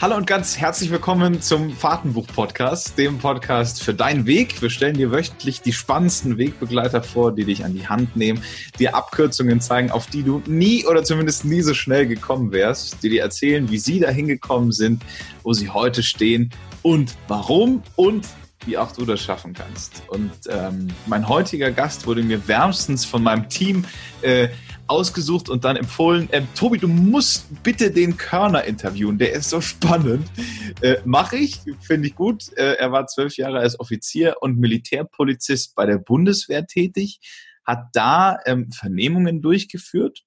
Hallo und ganz herzlich willkommen zum Fahrtenbuch-Podcast, dem Podcast für deinen Weg. Wir stellen dir wöchentlich die spannendsten Wegbegleiter vor, die dich an die Hand nehmen, dir Abkürzungen zeigen, auf die du nie oder zumindest nie so schnell gekommen wärst, die dir erzählen, wie sie dahin gekommen sind, wo sie heute stehen und warum und wie auch du das schaffen kannst. Und ähm, mein heutiger Gast wurde mir wärmstens von meinem Team äh, ausgesucht und dann empfohlen, äh, Tobi, du musst bitte den Körner interviewen, der ist so spannend. Äh, Mache ich, finde ich gut. Äh, er war zwölf Jahre als Offizier und Militärpolizist bei der Bundeswehr tätig, hat da ähm, Vernehmungen durchgeführt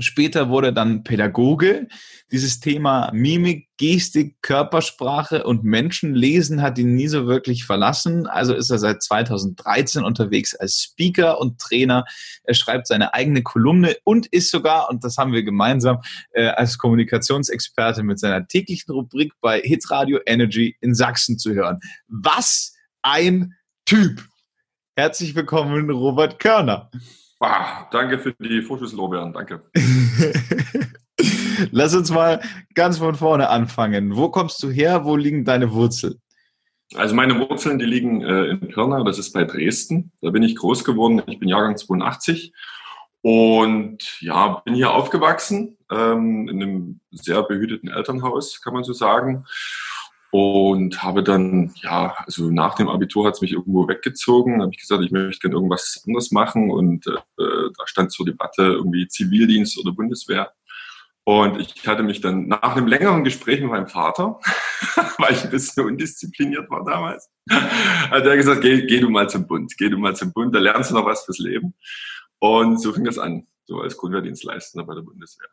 Später wurde dann Pädagoge. Dieses Thema Mimik, Gestik, Körpersprache und Menschenlesen hat ihn nie so wirklich verlassen. Also ist er seit 2013 unterwegs als Speaker und Trainer. Er schreibt seine eigene Kolumne und ist sogar, und das haben wir gemeinsam, äh, als Kommunikationsexperte mit seiner täglichen Rubrik bei Hitradio Energy in Sachsen zu hören. Was ein Typ! Herzlich willkommen, Robert Körner. Ah, danke für die Vorschusslorbeeren, danke. Lass uns mal ganz von vorne anfangen. Wo kommst du her? Wo liegen deine Wurzeln? Also meine Wurzeln, die liegen äh, in Pirna, das ist bei Dresden. Da bin ich groß geworden. Ich bin Jahrgang 82 und ja, bin hier aufgewachsen ähm, in einem sehr behüteten Elternhaus, kann man so sagen und habe dann, ja, also nach dem Abitur hat es mich irgendwo weggezogen, habe ich gesagt, ich möchte gerne irgendwas anderes machen und äh, da stand zur Debatte irgendwie Zivildienst oder Bundeswehr. Und ich hatte mich dann nach einem längeren Gespräch mit meinem Vater, weil ich ein bisschen undiszipliniert war damals, hat er gesagt, geh, geh du mal zum Bund, geh du mal zum Bund, da lernst du noch was fürs Leben. Und so fing das an, so als Grundwehrdienstleistender bei der Bundeswehr.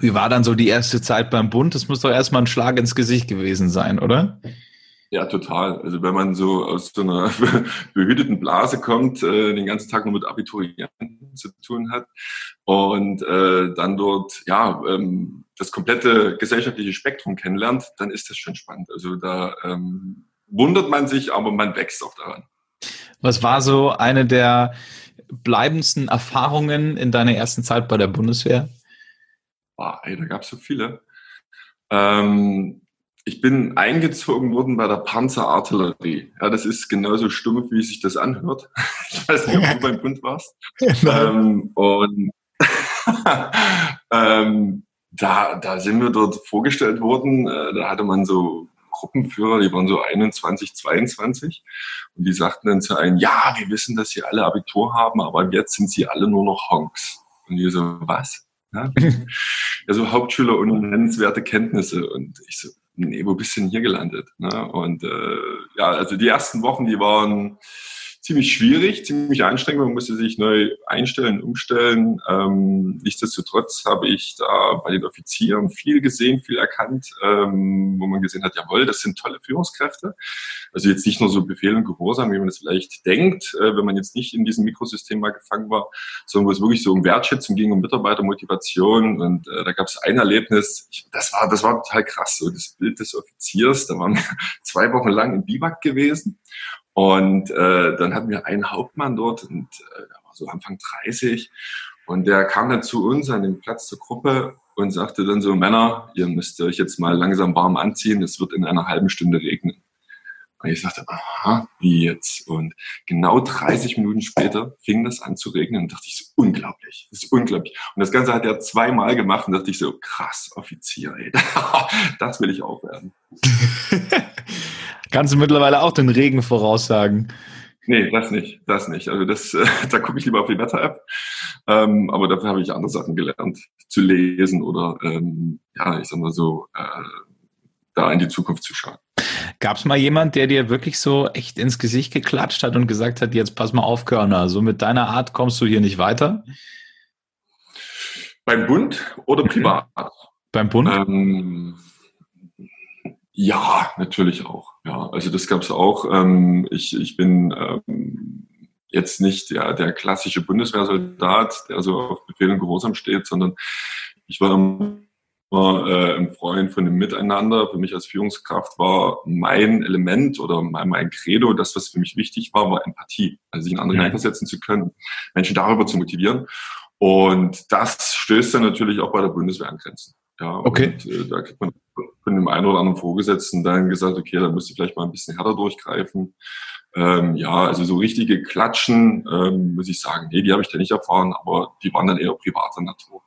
Wie war dann so die erste Zeit beim Bund? Das muss doch erstmal ein Schlag ins Gesicht gewesen sein, oder? Ja, total. Also wenn man so aus so einer behüteten Blase kommt, äh, den ganzen Tag nur mit Abiturienten zu tun hat und äh, dann dort ja ähm, das komplette gesellschaftliche Spektrum kennenlernt, dann ist das schon spannend. Also da ähm, wundert man sich, aber man wächst auch daran. Was war so eine der bleibendsten Erfahrungen in deiner ersten Zeit bei der Bundeswehr? Boah, ey, da gab es so viele. Ähm, ich bin eingezogen worden bei der Panzerartillerie. Ja, das ist genauso stumpf, wie sich das anhört. Ich weiß nicht, ob du beim Bund warst. ähm, und ähm, da, da sind wir dort vorgestellt worden. Äh, da hatte man so Gruppenführer, die waren so 21, 22. Und die sagten dann zu einem, ja, wir wissen, dass sie alle Abitur haben, aber jetzt sind sie alle nur noch Honks. Und wir so, was? Ja, ja so Hauptschüler und nennenswerte Kenntnisse. Und ich so, nee, wo bist du denn hier gelandet? Ne? Und äh, ja, also die ersten Wochen, die waren ziemlich schwierig, ziemlich anstrengend. Man musste sich neu einstellen, umstellen. Ähm, nichtsdestotrotz habe ich da bei den Offizieren viel gesehen, viel erkannt, ähm, wo man gesehen hat, jawohl, das sind tolle Führungskräfte. Also jetzt nicht nur so Befehl und Gehorsam, wie man das vielleicht denkt, äh, wenn man jetzt nicht in diesem Mikrosystem mal gefangen war, sondern wo es wirklich so um Wertschätzung ging, um Mitarbeitermotivation. Und äh, da gab es ein Erlebnis, ich, das war das war total krass, so das Bild des Offiziers. Da waren wir zwei Wochen lang im Biwak gewesen und äh, dann hatten wir einen Hauptmann dort und äh, war so Anfang 30 und der kam dann zu uns an den Platz zur Gruppe und sagte dann so, Männer, ihr müsst euch jetzt mal langsam warm anziehen, es wird in einer halben Stunde regnen. Und ich sagte, aha, wie jetzt? Und genau 30 Minuten später fing das an zu regnen und dachte ich so, unglaublich, das ist unglaublich. Und das Ganze hat er zweimal gemacht und dachte ich so, krass, Offizier, ey, das will ich auch werden. Kannst du mittlerweile auch den Regen voraussagen? Nee, das nicht, das nicht. Also das, äh, da gucke ich lieber auf die Wetter-App. Ähm, aber dafür habe ich andere Sachen gelernt, zu lesen oder ähm, ja, ich sag mal so, äh, da in die Zukunft zu schauen. Gab es mal jemand, der dir wirklich so echt ins Gesicht geklatscht hat und gesagt hat, jetzt pass mal auf, Körner, so mit deiner Art kommst du hier nicht weiter? Beim Bund oder privat? Beim Bund? Ähm, ja, natürlich auch. Ja, also das gab es auch. Ähm, ich, ich bin ähm, jetzt nicht der, der klassische Bundeswehrsoldat, der so auf Befehl und Gehorsam steht, sondern ich war immer äh, ein Freund von dem Miteinander. Für mich als Führungskraft war mein Element oder mein, mein Credo, das, was für mich wichtig war, war Empathie. Also sich in andere hineinversetzen zu können, Menschen darüber zu motivieren. Und das stößt dann natürlich auch bei der Bundeswehr an Grenzen. Ja, okay. Und, äh, da kriegt man von dem einen oder anderen Vorgesetzten dann gesagt, okay, da müsste ich vielleicht mal ein bisschen härter durchgreifen. Ähm, ja, also so richtige Klatschen, ähm, muss ich sagen, nee, die habe ich da nicht erfahren, aber die waren dann eher privater Natur.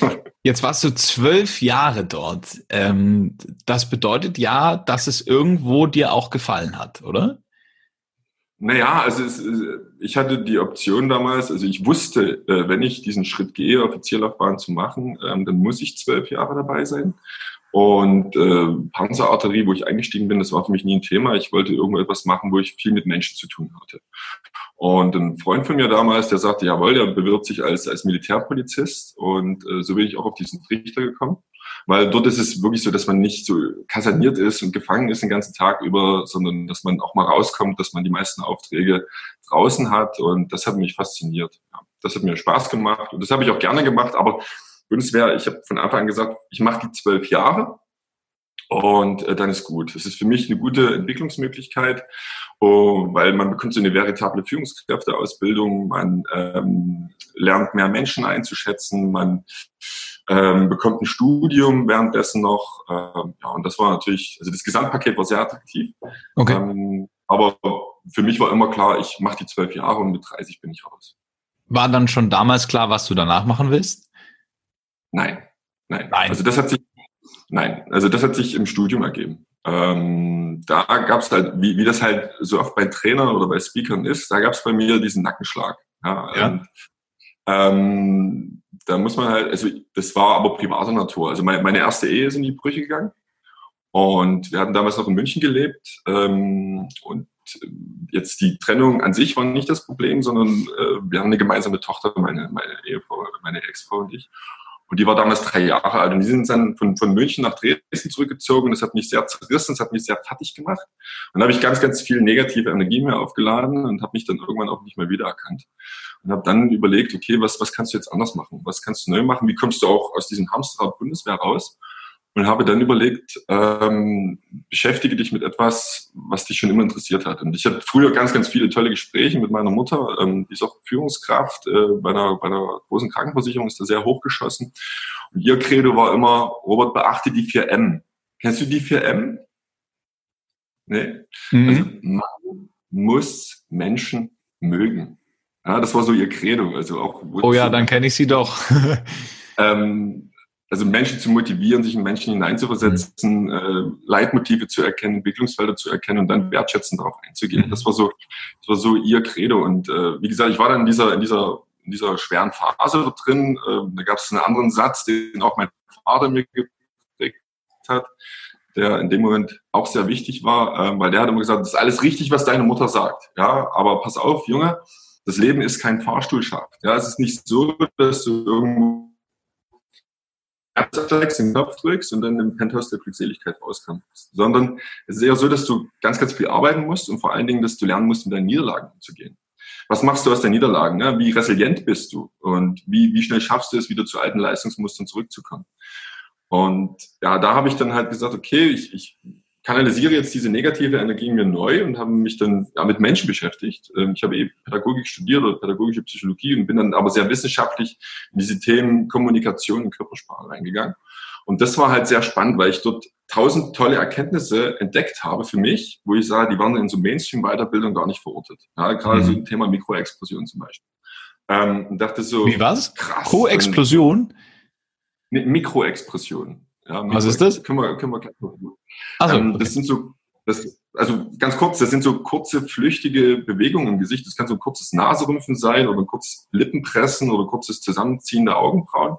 Jetzt warst du zwölf Jahre dort. Ähm, das bedeutet ja, dass es irgendwo dir auch gefallen hat, oder? Naja, also es, ich hatte die Option damals, also ich wusste, äh, wenn ich diesen Schritt gehe, Offizierlaufbahn zu machen, ähm, dann muss ich zwölf Jahre dabei sein. Und äh, Panzerarterie, wo ich eingestiegen bin, das war für mich nie ein Thema. Ich wollte irgendetwas machen, wo ich viel mit Menschen zu tun hatte. Und ein Freund von mir damals, der sagte, jawohl, der bewirbt sich als, als Militärpolizist. Und äh, so bin ich auch auf diesen Trichter gekommen. Weil dort ist es wirklich so, dass man nicht so kaserniert ist und gefangen ist den ganzen Tag über, sondern dass man auch mal rauskommt, dass man die meisten Aufträge draußen hat. Und das hat mich fasziniert. Ja, das hat mir Spaß gemacht und das habe ich auch gerne gemacht. Aber Bundeswehr, ich habe von Anfang an gesagt, ich mache die zwölf Jahre und äh, dann ist gut. Es ist für mich eine gute Entwicklungsmöglichkeit, oh, weil man bekommt so eine veritable Führungskräfteausbildung, man ähm, lernt mehr Menschen einzuschätzen, man ähm, bekommt ein Studium währenddessen noch. Ähm, ja, und das war natürlich, also das Gesamtpaket war sehr attraktiv. Okay. Ähm, aber für mich war immer klar, ich mache die zwölf Jahre und mit 30 bin ich raus. War dann schon damals klar, was du danach machen willst? Nein, nein. nein. Also das hat sich, nein, also das hat sich im Studium ergeben. Ähm, da gab es halt, wie, wie das halt so oft bei Trainern oder bei Speakern ist, da gab es bei mir diesen Nackenschlag. Ja, ja. Und, ähm, da muss man halt, also das war aber privater Natur. Also meine, meine erste Ehe ist in die Brüche gegangen und wir hatten damals noch in München gelebt ähm, und jetzt die Trennung an sich war nicht das Problem, sondern äh, wir haben eine gemeinsame Tochter, meine, meine Ehefrau, meine Ex-Frau und ich. Und die war damals drei Jahre alt. Und die sind dann von, von München nach Dresden zurückgezogen. Und das hat mich sehr zerrissen, das hat mich sehr fertig gemacht. Und da habe ich ganz, ganz viel negative Energie mehr aufgeladen und habe mich dann irgendwann auch nicht mehr wiedererkannt. Und habe dann überlegt, okay, was, was kannst du jetzt anders machen? Was kannst du neu machen? Wie kommst du auch aus diesem Hamsterrad Bundeswehr raus? Und habe dann überlegt, ähm, beschäftige dich mit etwas, was dich schon immer interessiert hat. Und ich hatte früher ganz, ganz viele tolle Gespräche mit meiner Mutter, ähm, die ist auch Führungskraft äh, bei, einer, bei einer großen Krankenversicherung, ist da sehr hochgeschossen. Und ihr Credo war immer, Robert, beachte die 4M. Kennst du die 4M? Nee? Mhm. Also man muss Menschen mögen. Ja, das war so ihr Credo. Also auch, oh ja, dann kenne ich sie doch. ähm, also Menschen zu motivieren, sich in Menschen hineinzuversetzen, mhm. äh, Leitmotive zu erkennen, Entwicklungsfelder zu erkennen und dann mhm. wertschätzend darauf einzugehen. Mhm. Das war so, das war so ihr Credo. Und äh, wie gesagt, ich war dann in dieser, in dieser, in dieser schweren Phase drin. Äh, da gab es einen anderen Satz, den auch mein Vater mir geprägt hat, der in dem Moment auch sehr wichtig war, äh, weil der hat immer gesagt, das ist alles richtig, was deine Mutter sagt. Ja, aber pass auf, Junge, das Leben ist kein Fahrstuhlschacht. Ja, es ist nicht so, dass du irgendwo absteigst, den Knopf drückst und dann im Penthouse der Glückseligkeit rauskommst. Sondern es ist eher so, dass du ganz, ganz viel arbeiten musst und vor allen Dingen, dass du lernen musst, mit deinen Niederlagen umzugehen. Was machst du aus deinen Niederlagen? Ne? Wie resilient bist du? Und wie, wie schnell schaffst du es, wieder zu alten Leistungsmustern zurückzukommen? Und ja, da habe ich dann halt gesagt, okay, ich, ich kanalisiere jetzt diese negative Energie mir neu und habe mich dann ja, mit Menschen beschäftigt. Ähm, ich habe eben Pädagogik studiert oder pädagogische Psychologie und bin dann aber sehr wissenschaftlich in diese Themen Kommunikation und Körpersprache reingegangen. Und das war halt sehr spannend, weil ich dort tausend tolle Erkenntnisse entdeckt habe für mich, wo ich sage, die waren in so Mainstream-Weiterbildung gar nicht verortet. Ja, gerade mhm. so ein Thema Mikroexplosion zum Beispiel. Ähm, und dachte so, Wie was? Krass. Co-Explosion? Mikroexpression. Ja, Was ist das? Können wir, können wir gleich ähm, okay. Das sind so, das, also ganz kurz, das sind so kurze, flüchtige Bewegungen im Gesicht. Das kann so ein kurzes Naserümpfen sein oder ein kurzes Lippenpressen oder kurzes Zusammenziehen der Augenbrauen.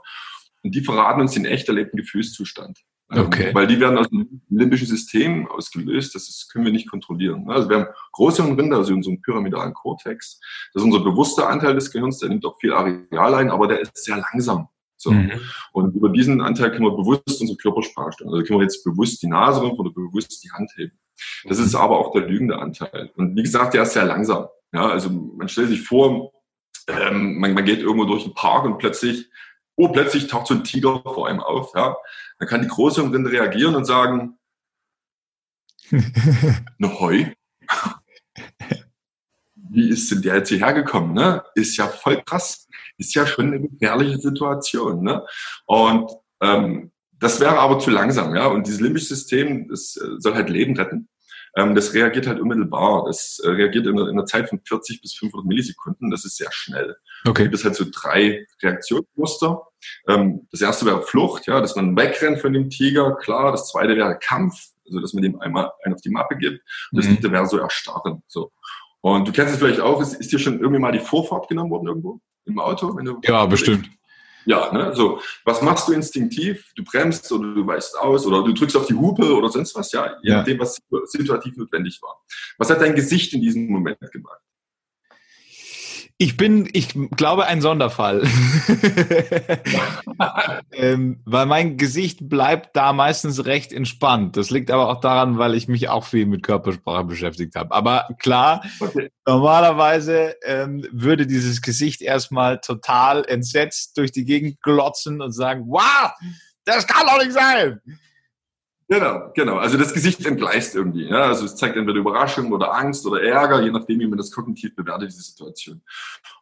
Und die verraten uns den echt erlebten Gefühlszustand. Ähm, okay. Weil die werden aus dem limbischen System ausgelöst. Das ist, können wir nicht kontrollieren. Also wir haben große Hirnrinde, also so einem pyramidalen Kortex. Das ist unser bewusster Anteil des Gehirns. Der nimmt auch viel Areal ein, aber der ist sehr langsam. So. Mhm. Und über diesen Anteil können wir bewusst unsere Körpersprache steuern. Also können wir jetzt bewusst die Nase rümpfen oder bewusst die Hand heben. Das ist aber auch der lügende Anteil. Und wie gesagt, der ist sehr langsam. Ja, also man stellt sich vor, ähm, man, man geht irgendwo durch den Park und plötzlich, oh, plötzlich taucht so ein Tiger vor einem auf. Ja, dann kann die Großhirnrinde reagieren und sagen, ne Heu. Wie ist denn der jetzt hierher gekommen? Ne? Ist ja voll krass ist ja schon eine gefährliche Situation. Ne? Und ähm, das wäre aber zu langsam, ja. Und dieses limbische System, das äh, soll halt Leben retten. Ähm, das reagiert halt unmittelbar. Das äh, reagiert in, in einer Zeit von 40 bis 500 Millisekunden. Das ist sehr schnell. Okay. Da gibt es halt so drei Reaktionsmuster. Ähm, das erste wäre Flucht, ja, dass man wegrennt von dem Tiger, klar. Das zweite wäre Kampf, also dass man dem einmal einen auf die Mappe gibt. Und das mhm. dritte wäre so erstarren. So. Und du kennst es vielleicht auch, ist, ist dir schon irgendwie mal die Vorfahrt genommen worden irgendwo im Auto? Wenn du ja, bestimmt. Ja, ne, so. Was machst du instinktiv? Du bremst oder du weißt aus oder du drückst auf die Hupe oder sonst was, ja, je ja. nachdem, was situativ notwendig war. Was hat dein Gesicht in diesem Moment gemacht? Ich bin, ich glaube, ein Sonderfall. ähm, weil mein Gesicht bleibt da meistens recht entspannt. Das liegt aber auch daran, weil ich mich auch viel mit Körpersprache beschäftigt habe. Aber klar, okay. normalerweise ähm, würde dieses Gesicht erstmal total entsetzt durch die Gegend glotzen und sagen, wow, das kann doch nicht sein. Genau, genau. Also das Gesicht entgleist irgendwie. Ja? Also es zeigt entweder Überraschung oder Angst oder Ärger, je nachdem, wie man das kognitiv bewertet, diese Situation.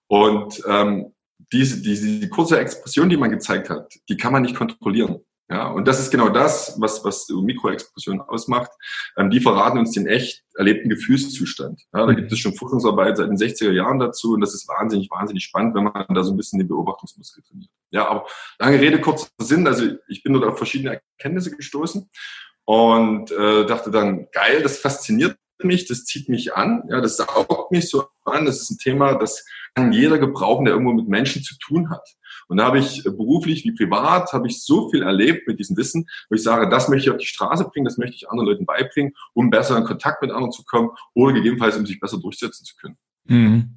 Und ähm, diese, diese die kurze Expression, die man gezeigt hat, die kann man nicht kontrollieren. Ja, und das ist genau das, was, was Mikroexpression ausmacht. Ähm, die verraten uns den echt erlebten Gefühlszustand. Ja, da gibt es schon Forschungsarbeit seit den 60er Jahren dazu und das ist wahnsinnig, wahnsinnig spannend, wenn man da so ein bisschen den Beobachtungsmuskel trainiert. Ja, aber lange Rede, kurzer Sinn. Also ich bin dort auf verschiedene Erkenntnisse gestoßen und äh, dachte dann, geil, das fasziniert mich, das zieht mich an, ja, das saugt mich so an. Das ist ein Thema, das kann jeder gebrauchen, der irgendwo mit Menschen zu tun hat. Und da habe ich äh, beruflich wie privat, habe ich so viel erlebt mit diesem Wissen, wo ich sage, das möchte ich auf die Straße bringen, das möchte ich anderen Leuten beibringen, um besser in Kontakt mit anderen zu kommen oder gegebenenfalls, um sich besser durchsetzen zu können. Mhm.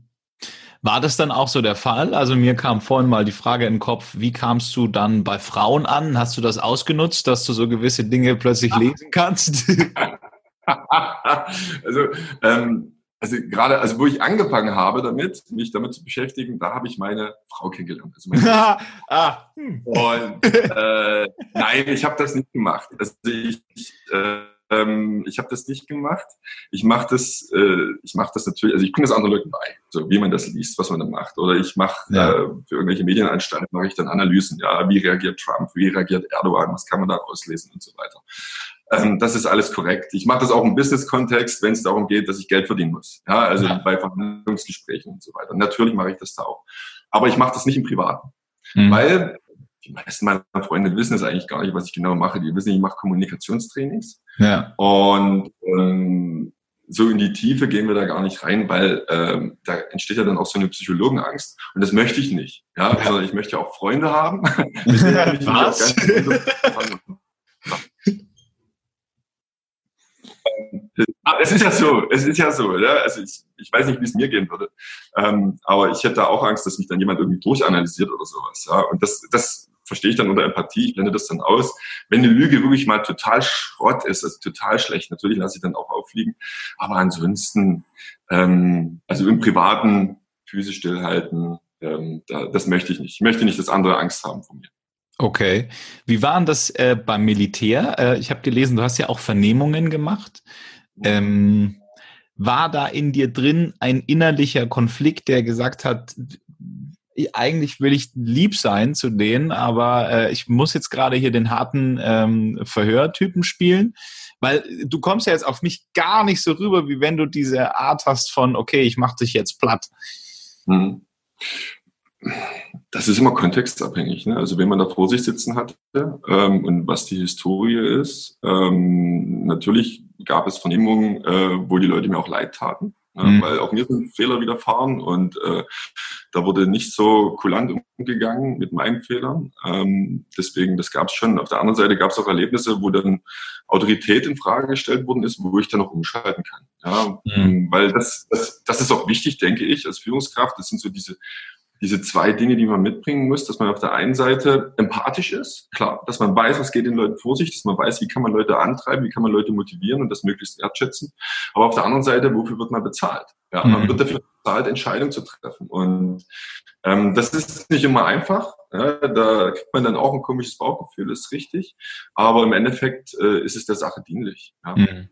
War das dann auch so der Fall? Also mir kam vorhin mal die Frage in den Kopf, wie kamst du dann bei Frauen an? Hast du das ausgenutzt, dass du so gewisse Dinge plötzlich lesen kannst? also ähm, also gerade, also wo ich angefangen habe damit, mich damit zu beschäftigen, da habe ich meine Frau kennengelernt. Also meine ah. Hm. Und äh, nein, ich habe das nicht gemacht. Also ich, ich äh, ähm, ich habe das nicht gemacht. Ich mache das, äh, ich mache das natürlich, also ich bringe das anderen Leuten bei, so wie man das liest, was man dann macht. Oder ich mache ja. äh, für irgendwelche Medienanstalten mache ich dann Analysen, ja, wie reagiert Trump, wie reagiert Erdogan, was kann man da auslesen und so weiter. Ähm, das ist alles korrekt. Ich mache das auch im Business-Kontext, wenn es darum geht, dass ich Geld verdienen muss. Ja, also ja. bei Verhandlungsgesprächen und so weiter. Natürlich mache ich das da auch. Aber ich mache das nicht im Privaten. Mhm. Weil die meisten meiner Freunde wissen es eigentlich gar nicht, was ich genau mache. Die wissen, ich mache Kommunikationstrainings. Ja. Und ähm, so in die Tiefe gehen wir da gar nicht rein, weil ähm, da entsteht ja dann auch so eine Psychologenangst. Und das möchte ich nicht. Ja, ja. Also ich möchte ja auch Freunde haben. was? es ist ja so, es ist ja so, ja. Also ich, ich weiß nicht, wie es mir gehen würde. Ähm, aber ich hätte da auch Angst, dass mich dann jemand irgendwie durchanalysiert oder sowas. Ja. Und das, das verstehe ich dann unter Empathie, ich blende das dann aus. Wenn eine Lüge wirklich mal total Schrott ist, also total schlecht, natürlich lasse ich dann auch auffliegen. Aber ansonsten, ähm, also im Privaten Füße stillhalten, ähm, da, das möchte ich nicht. Ich möchte nicht, dass andere Angst haben vor mir. Okay. Wie waren das äh, beim Militär? Äh, ich habe gelesen, du hast ja auch Vernehmungen gemacht. Ähm, war da in dir drin ein innerlicher Konflikt, der gesagt hat, eigentlich will ich lieb sein zu denen, aber äh, ich muss jetzt gerade hier den harten ähm, Verhörtypen spielen, weil du kommst ja jetzt auf mich gar nicht so rüber, wie wenn du diese Art hast von, okay, ich mach dich jetzt platt. Mhm. Das ist immer kontextabhängig. Ne? Also wenn man da vor sich sitzen hat ähm, und was die Historie ist, ähm, natürlich gab es Vernehmungen, äh, wo die Leute mir auch leid taten. Ja, mhm. Weil auch mir sind Fehler widerfahren und äh, da wurde nicht so kulant umgegangen mit meinen Fehlern. Ähm, deswegen, das gab es schon. Auf der anderen Seite gab es auch Erlebnisse, wo dann Autorität in Frage gestellt worden ist, wo ich dann noch umschalten kann. Ja, mhm. Weil das, das, das ist auch wichtig, denke ich, als Führungskraft. Das sind so diese diese zwei Dinge, die man mitbringen muss, dass man auf der einen Seite empathisch ist, klar, dass man weiß, was geht den Leuten vor sich, dass man weiß, wie kann man Leute antreiben, wie kann man Leute motivieren und das möglichst wertschätzen. Aber auf der anderen Seite, wofür wird man bezahlt? Ja, mhm. man wird dafür bezahlt, Entscheidungen zu treffen. Und ähm, das ist nicht immer einfach. Ja, da kriegt man dann auch ein komisches Bauchgefühl, ist richtig. Aber im Endeffekt äh, ist es der Sache dienlich. Ja. Mhm.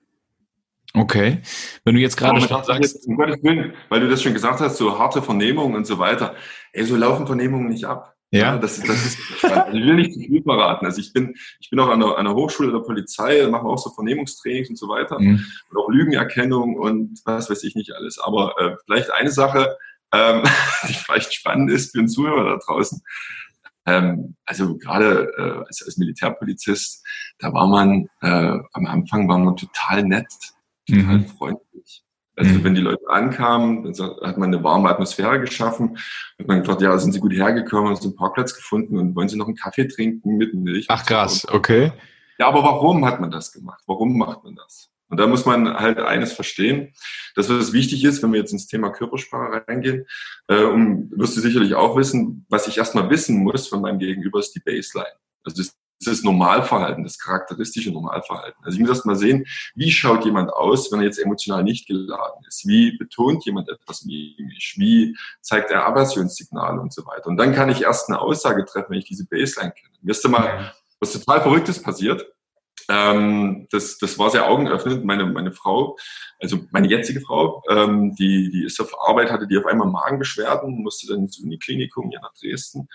Okay. Wenn du jetzt gerade schon sagst. Jetzt, weil du das schon gesagt hast, so harte Vernehmungen und so weiter. Ey, so laufen Vernehmungen nicht ab. Ja. ja das, das ist. Also ich will nicht zu viel verraten. Also ich bin, ich bin auch an der, an der Hochschule der Polizei, machen wir auch so Vernehmungstrainings und so weiter. Mhm. Und auch Lügenerkennung und was weiß ich nicht alles. Aber äh, vielleicht eine Sache, ähm, die vielleicht spannend ist für den Zuhörer da draußen. Ähm, also gerade äh, als, als Militärpolizist, da war man, äh, am Anfang war man total nett, total mhm. freundlich. Also mhm. wenn die Leute ankamen, dann hat man eine warme Atmosphäre geschaffen. Hat man gefragt, ja, sind Sie gut hergekommen, haben Sie einen Parkplatz gefunden und wollen Sie noch einen Kaffee trinken mit Milch? Ach krass, okay. Ja, aber warum hat man das gemacht? Warum macht man das? Und da muss man halt eines verstehen, dass was wichtig ist, wenn wir jetzt ins Thema Körpersprache reingehen, äh, um, wirst du sicherlich auch wissen, was ich erstmal wissen muss von meinem Gegenüber, ist die Baseline. Also das das ist Normalverhalten, das charakteristische Normalverhalten. Also ich muss erst mal sehen, wie schaut jemand aus, wenn er jetzt emotional nicht geladen ist? Wie betont jemand etwas mimisch? Wie zeigt er Aversionssignale und so weiter? Und dann kann ich erst eine Aussage treffen, wenn ich diese Baseline kenne. Mir ist mal was total Verrücktes passiert. Ähm, das, das war sehr augenöffnend. Meine, meine Frau, also meine jetzige Frau, ähm, die, die ist auf Arbeit, hatte die auf einmal Magenbeschwerden, musste dann ins Uniklinikum hier nach Dresden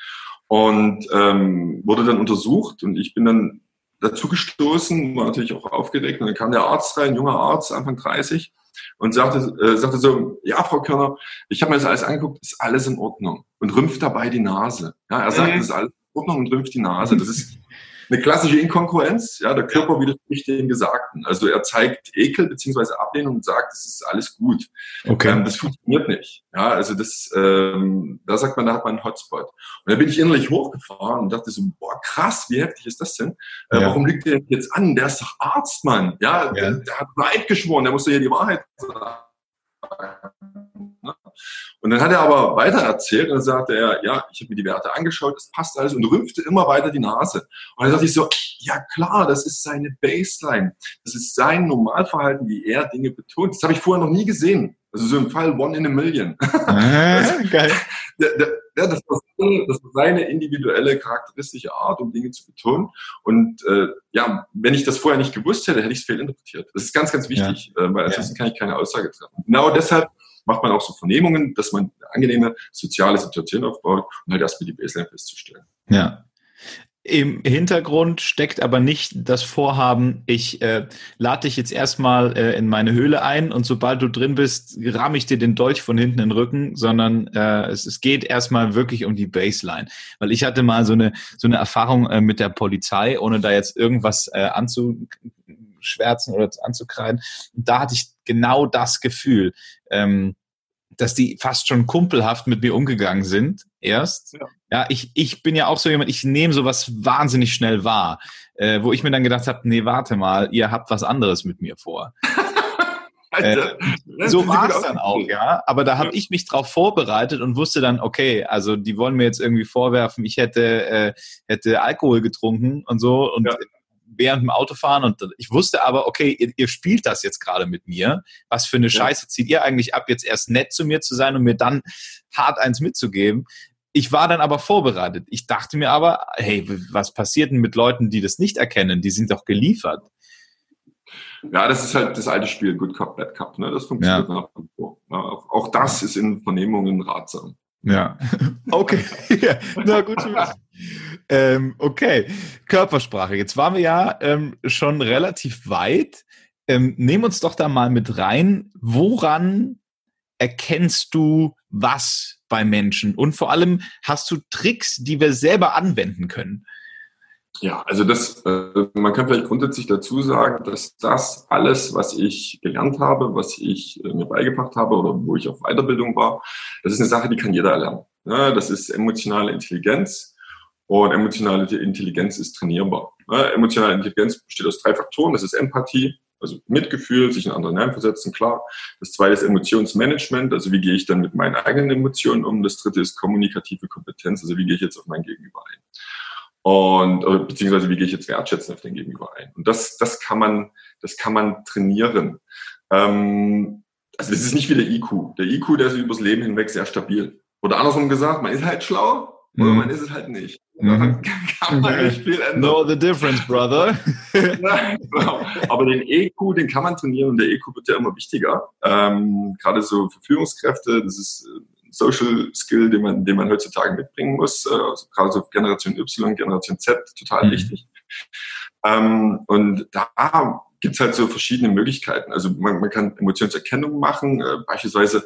und ähm, wurde dann untersucht und ich bin dann dazu gestoßen, war natürlich auch aufgeregt und dann kam der Arzt rein, junger Arzt, Anfang 30 und sagte, äh, sagte so, ja, Frau Körner, ich habe mir das alles angeguckt, ist alles in Ordnung und rümpft dabei die Nase. Ja, er sagt, mhm. das ist alles in Ordnung und rümpft die Nase. Das ist eine klassische Inkongruenz. Ja, der Körper widerspricht dem Gesagten. Also er zeigt Ekel beziehungsweise Ablehnung und sagt, es ist alles gut. Okay. Ähm, das funktioniert nicht. Ja, also das, ähm, da sagt man, da hat man einen Hotspot. Und da bin ich innerlich hochgefahren und dachte so, boah, krass, wie heftig ist das denn? Äh, ja. Warum liegt der jetzt an? Der ist doch Arzt, Mann. Ja, ja. Der, der hat Neid geschworen, der muss doch hier die Wahrheit sagen. Ne? Und dann hat er aber weiter erzählt und dann sagte er, ja, ich habe mir die Werte angeschaut, es passt alles und rümpfte immer weiter die Nase. Und dann dachte ich so, ja klar, das ist seine Baseline. Das ist sein Normalverhalten, wie er Dinge betont. Das habe ich vorher noch nie gesehen. Also so ein Fall One in a Million. Ah, geil. Das, war seine, das war seine individuelle, charakteristische Art, um Dinge zu betonen. Und äh, ja, wenn ich das vorher nicht gewusst hätte, hätte ich es fehlinterpretiert. Das ist ganz, ganz wichtig, ja. äh, weil ansonsten ja. kann ich keine Aussage treffen. Genau deshalb macht man auch so Vernehmungen, dass man eine angenehme soziale Situation aufbaut, um halt erstmal die Baseline festzustellen. Ja. Im Hintergrund steckt aber nicht das Vorhaben, ich äh, lade dich jetzt erstmal äh, in meine Höhle ein und sobald du drin bist, ramme ich dir den Dolch von hinten in den Rücken, sondern äh, es, es geht erstmal wirklich um die Baseline. Weil ich hatte mal so eine, so eine Erfahrung äh, mit der Polizei, ohne da jetzt irgendwas äh, anzuschwärzen oder anzukreiden. Da hatte ich genau das Gefühl. Ähm, dass die fast schon kumpelhaft mit mir umgegangen sind erst. Ja, ja ich, ich bin ja auch so jemand, ich nehme sowas wahnsinnig schnell wahr, äh, wo ich mir dann gedacht habe, nee, warte mal, ihr habt was anderes mit mir vor. äh, so war es dann auch, ja. Aber da habe ich mich drauf vorbereitet und wusste dann, okay, also die wollen mir jetzt irgendwie vorwerfen, ich hätte, äh, hätte Alkohol getrunken und so. Und ja während dem Autofahren und ich wusste aber, okay, ihr, ihr spielt das jetzt gerade mit mir. Was für eine Scheiße zieht ihr eigentlich ab, jetzt erst nett zu mir zu sein und mir dann hart eins mitzugeben? Ich war dann aber vorbereitet. Ich dachte mir aber, hey, was passiert denn mit Leuten, die das nicht erkennen? Die sind doch geliefert. Ja, das ist halt das alte Spiel Good Cup, Bad Cup. Ne? Das funktioniert ja. nach wie vor. Auch das ist in Vernehmungen ratsam. Ja, okay. ja, na gut. Ähm, okay, Körpersprache. Jetzt waren wir ja ähm, schon relativ weit. Ähm, nehm uns doch da mal mit rein. Woran erkennst du was bei Menschen? Und vor allem hast du Tricks, die wir selber anwenden können? Ja, also das, äh, man kann vielleicht grundsätzlich dazu sagen, dass das alles, was ich gelernt habe, was ich äh, mir beigebracht habe oder wo ich auf Weiterbildung war, das ist eine Sache, die kann jeder erlernen. Das ist emotionale Intelligenz und emotionale Intelligenz ist trainierbar. Emotionale Intelligenz besteht aus drei Faktoren. Das ist Empathie, also Mitgefühl, sich in andere hineinversetzen, klar. Das zweite ist Emotionsmanagement, also wie gehe ich dann mit meinen eigenen Emotionen um. Das dritte ist kommunikative Kompetenz, also wie gehe ich jetzt auf mein Gegenüber ein und oder, beziehungsweise wie gehe ich jetzt wertschätzen auf den Gegenüber ein. Und das, das kann man, das kann man trainieren. Ähm, also das ist nicht wie der IQ. Der IQ, der ist übers Leben hinweg sehr stabil. Oder andersrum gesagt, man ist halt schlau oder mhm. man ist es halt nicht. Mhm. kann man nicht viel ändern. Know the difference, brother. genau. Aber den EQ, den kann man trainieren und der EQ wird ja immer wichtiger. Ähm, gerade so für Führungskräfte, das ist Social Skill, den man, den man heutzutage mitbringen muss. Äh, also gerade so Generation Y, Generation Z, total mhm. wichtig. Ähm, und da gibt's halt so verschiedene Möglichkeiten. Also man, man kann Emotionserkennung machen, äh, beispielsweise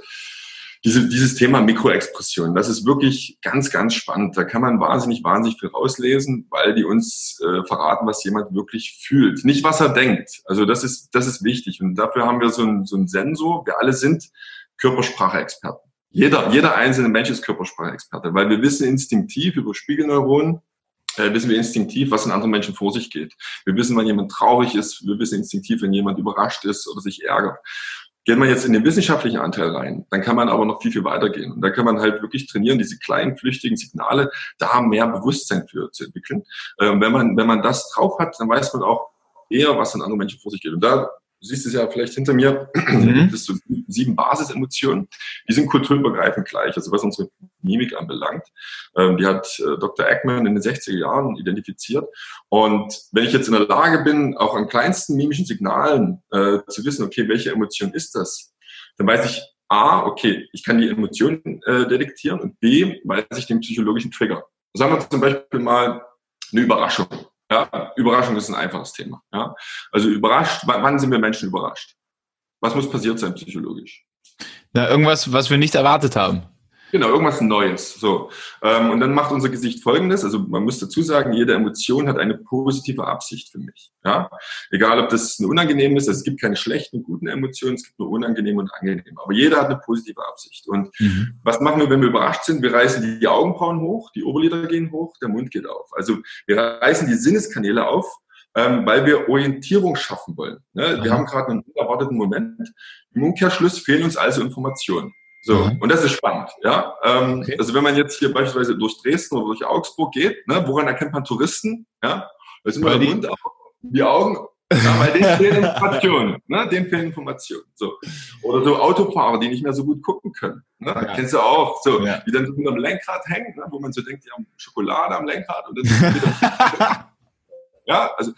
diese, dieses Thema Mikroexpression, das ist wirklich ganz, ganz spannend. Da kann man wahnsinnig, wahnsinnig viel rauslesen, weil die uns äh, verraten, was jemand wirklich fühlt. Nicht, was er denkt. Also das ist, das ist wichtig. Und dafür haben wir so einen, so einen Sensor. Wir alle sind Körpersprache-Experten. Jeder, jeder einzelne Mensch ist Körpersprache-Experte, weil wir wissen instinktiv über Spiegelneuronen, äh, wissen wir instinktiv, was in anderen Menschen vor sich geht. Wir wissen, wenn jemand traurig ist, wir wissen instinktiv, wenn jemand überrascht ist oder sich ärgert. Geht man jetzt in den wissenschaftlichen Anteil rein, dann kann man aber noch viel, viel weitergehen. Und da kann man halt wirklich trainieren, diese kleinen, flüchtigen Signale, da mehr Bewusstsein für zu entwickeln. Ähm, wenn, man, wenn man das drauf hat, dann weiß man auch eher, was in anderen Menschen vor sich geht. Und da du siehst es ja vielleicht hinter mir, mhm. das so sieben Basisemotionen, die sind kulturübergreifend gleich, also was unsere Mimik anbelangt. Ähm, die hat äh, Dr. Eckman in den 60er Jahren identifiziert. Und wenn ich jetzt in der Lage bin, auch an kleinsten mimischen Signalen äh, zu wissen, okay, welche Emotion ist das, dann weiß ich, A, okay, ich kann die Emotion äh, detektieren und B, weiß ich den psychologischen Trigger. Sagen wir zum Beispiel mal eine Überraschung. Ja, Überraschung ist ein einfaches Thema. Ja? Also überrascht, wann sind wir Menschen überrascht? Was muss passiert sein psychologisch? Na, irgendwas, was wir nicht erwartet haben. Genau, irgendwas Neues. So. Ähm, und dann macht unser Gesicht folgendes. Also man muss dazu sagen, jede Emotion hat eine positive Absicht für mich. Ja? Egal, ob das eine unangenehm ist, also es gibt keine schlechten, guten Emotionen, es gibt nur unangenehm und angenehm. Aber jeder hat eine positive Absicht. Und mhm. was machen wir, wenn wir überrascht sind? Wir reißen die Augenbrauen hoch, die Oberlider gehen hoch, der Mund geht auf. Also wir reißen die Sinneskanäle auf, ähm, weil wir Orientierung schaffen wollen. Ne? Wir haben gerade einen unerwarteten Moment. Im Umkehrschluss fehlen uns also Informationen. So, mhm. und das ist spannend, ja. Ähm, okay. Also wenn man jetzt hier beispielsweise durch Dresden oder durch Augsburg geht, ne, woran erkennt man Touristen? Ja, da ist immer der Mund auf, die Augen, ja, weil denen fehlen Informationen, ne, denen fehlen Informationen. So. Oder so Autofahrer, die nicht mehr so gut gucken können. Ne? Ja. Kennst du auch, so, ja. die dann so dem Lenkrad hängen, ne, wo man so denkt, die haben Schokolade am Lenkrad und dann Ja, also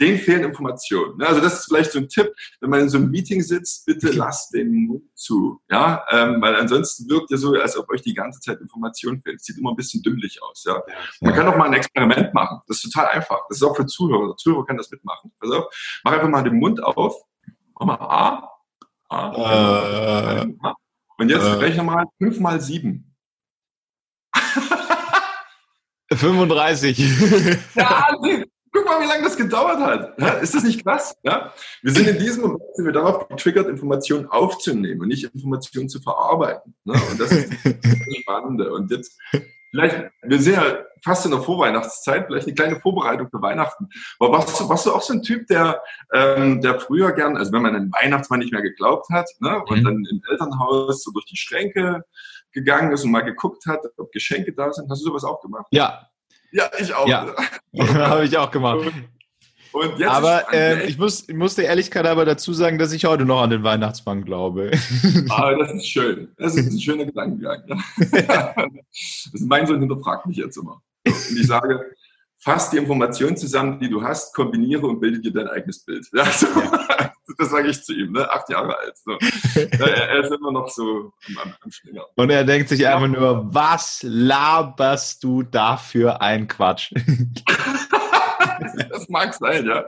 denen fehlen Informationen. Ne? Also das ist vielleicht so ein Tipp, wenn man in so einem Meeting sitzt, bitte lasst den Mund zu. Ja, ähm, weil ansonsten wirkt ja so, als ob euch die ganze Zeit Informationen fehlt. Sieht immer ein bisschen dümmlich aus. Ja, man kann auch mal ein Experiment machen. Das ist total einfach. Das ist auch für Zuhörer. Der Zuhörer kann das mitmachen. Also mach einfach mal den Mund auf. Mach mal A. A. Äh, Und jetzt äh, rechne mal 5 mal 7. 35. ja, Guck mal, wie lange das gedauert hat. Ja, ist das nicht krass? Ja? Wir sind in diesem Moment sind wir darauf getriggert, Informationen aufzunehmen und nicht Informationen zu verarbeiten. Ne? Und das ist das Spannende. Und jetzt, vielleicht, wir sind ja fast in der Vorweihnachtszeit, vielleicht eine kleine Vorbereitung für Weihnachten. Aber warst du, warst du auch so ein Typ, der, ähm, der früher gern, also wenn man an den Weihnachtsmann nicht mehr geglaubt hat, ne? und mhm. dann im Elternhaus so durch die Schränke gegangen ist und mal geguckt hat, ob Geschenke da sind. Hast du sowas auch gemacht? Ja, ja, ich auch. Ja, habe ich auch gemacht. Aber äh, ich, muss, ich muss der Ehrlichkeit aber dazu sagen, dass ich heute noch an den Weihnachtsmann glaube. Ah, das ist schön. Das ist ein schöner Gedankengang. mein Sohn hinterfragt mich jetzt immer. Und ich sage, fass die Informationen zusammen, die du hast, kombiniere und bilde dir dein eigenes Bild. Ja, so. ja. Das sage ich zu ihm, ne? acht Jahre alt. So. er, ist immer noch so am, am Schlinger. Und er denkt sich einfach nur, was laberst du da für ein Quatsch? das mag sein, ja.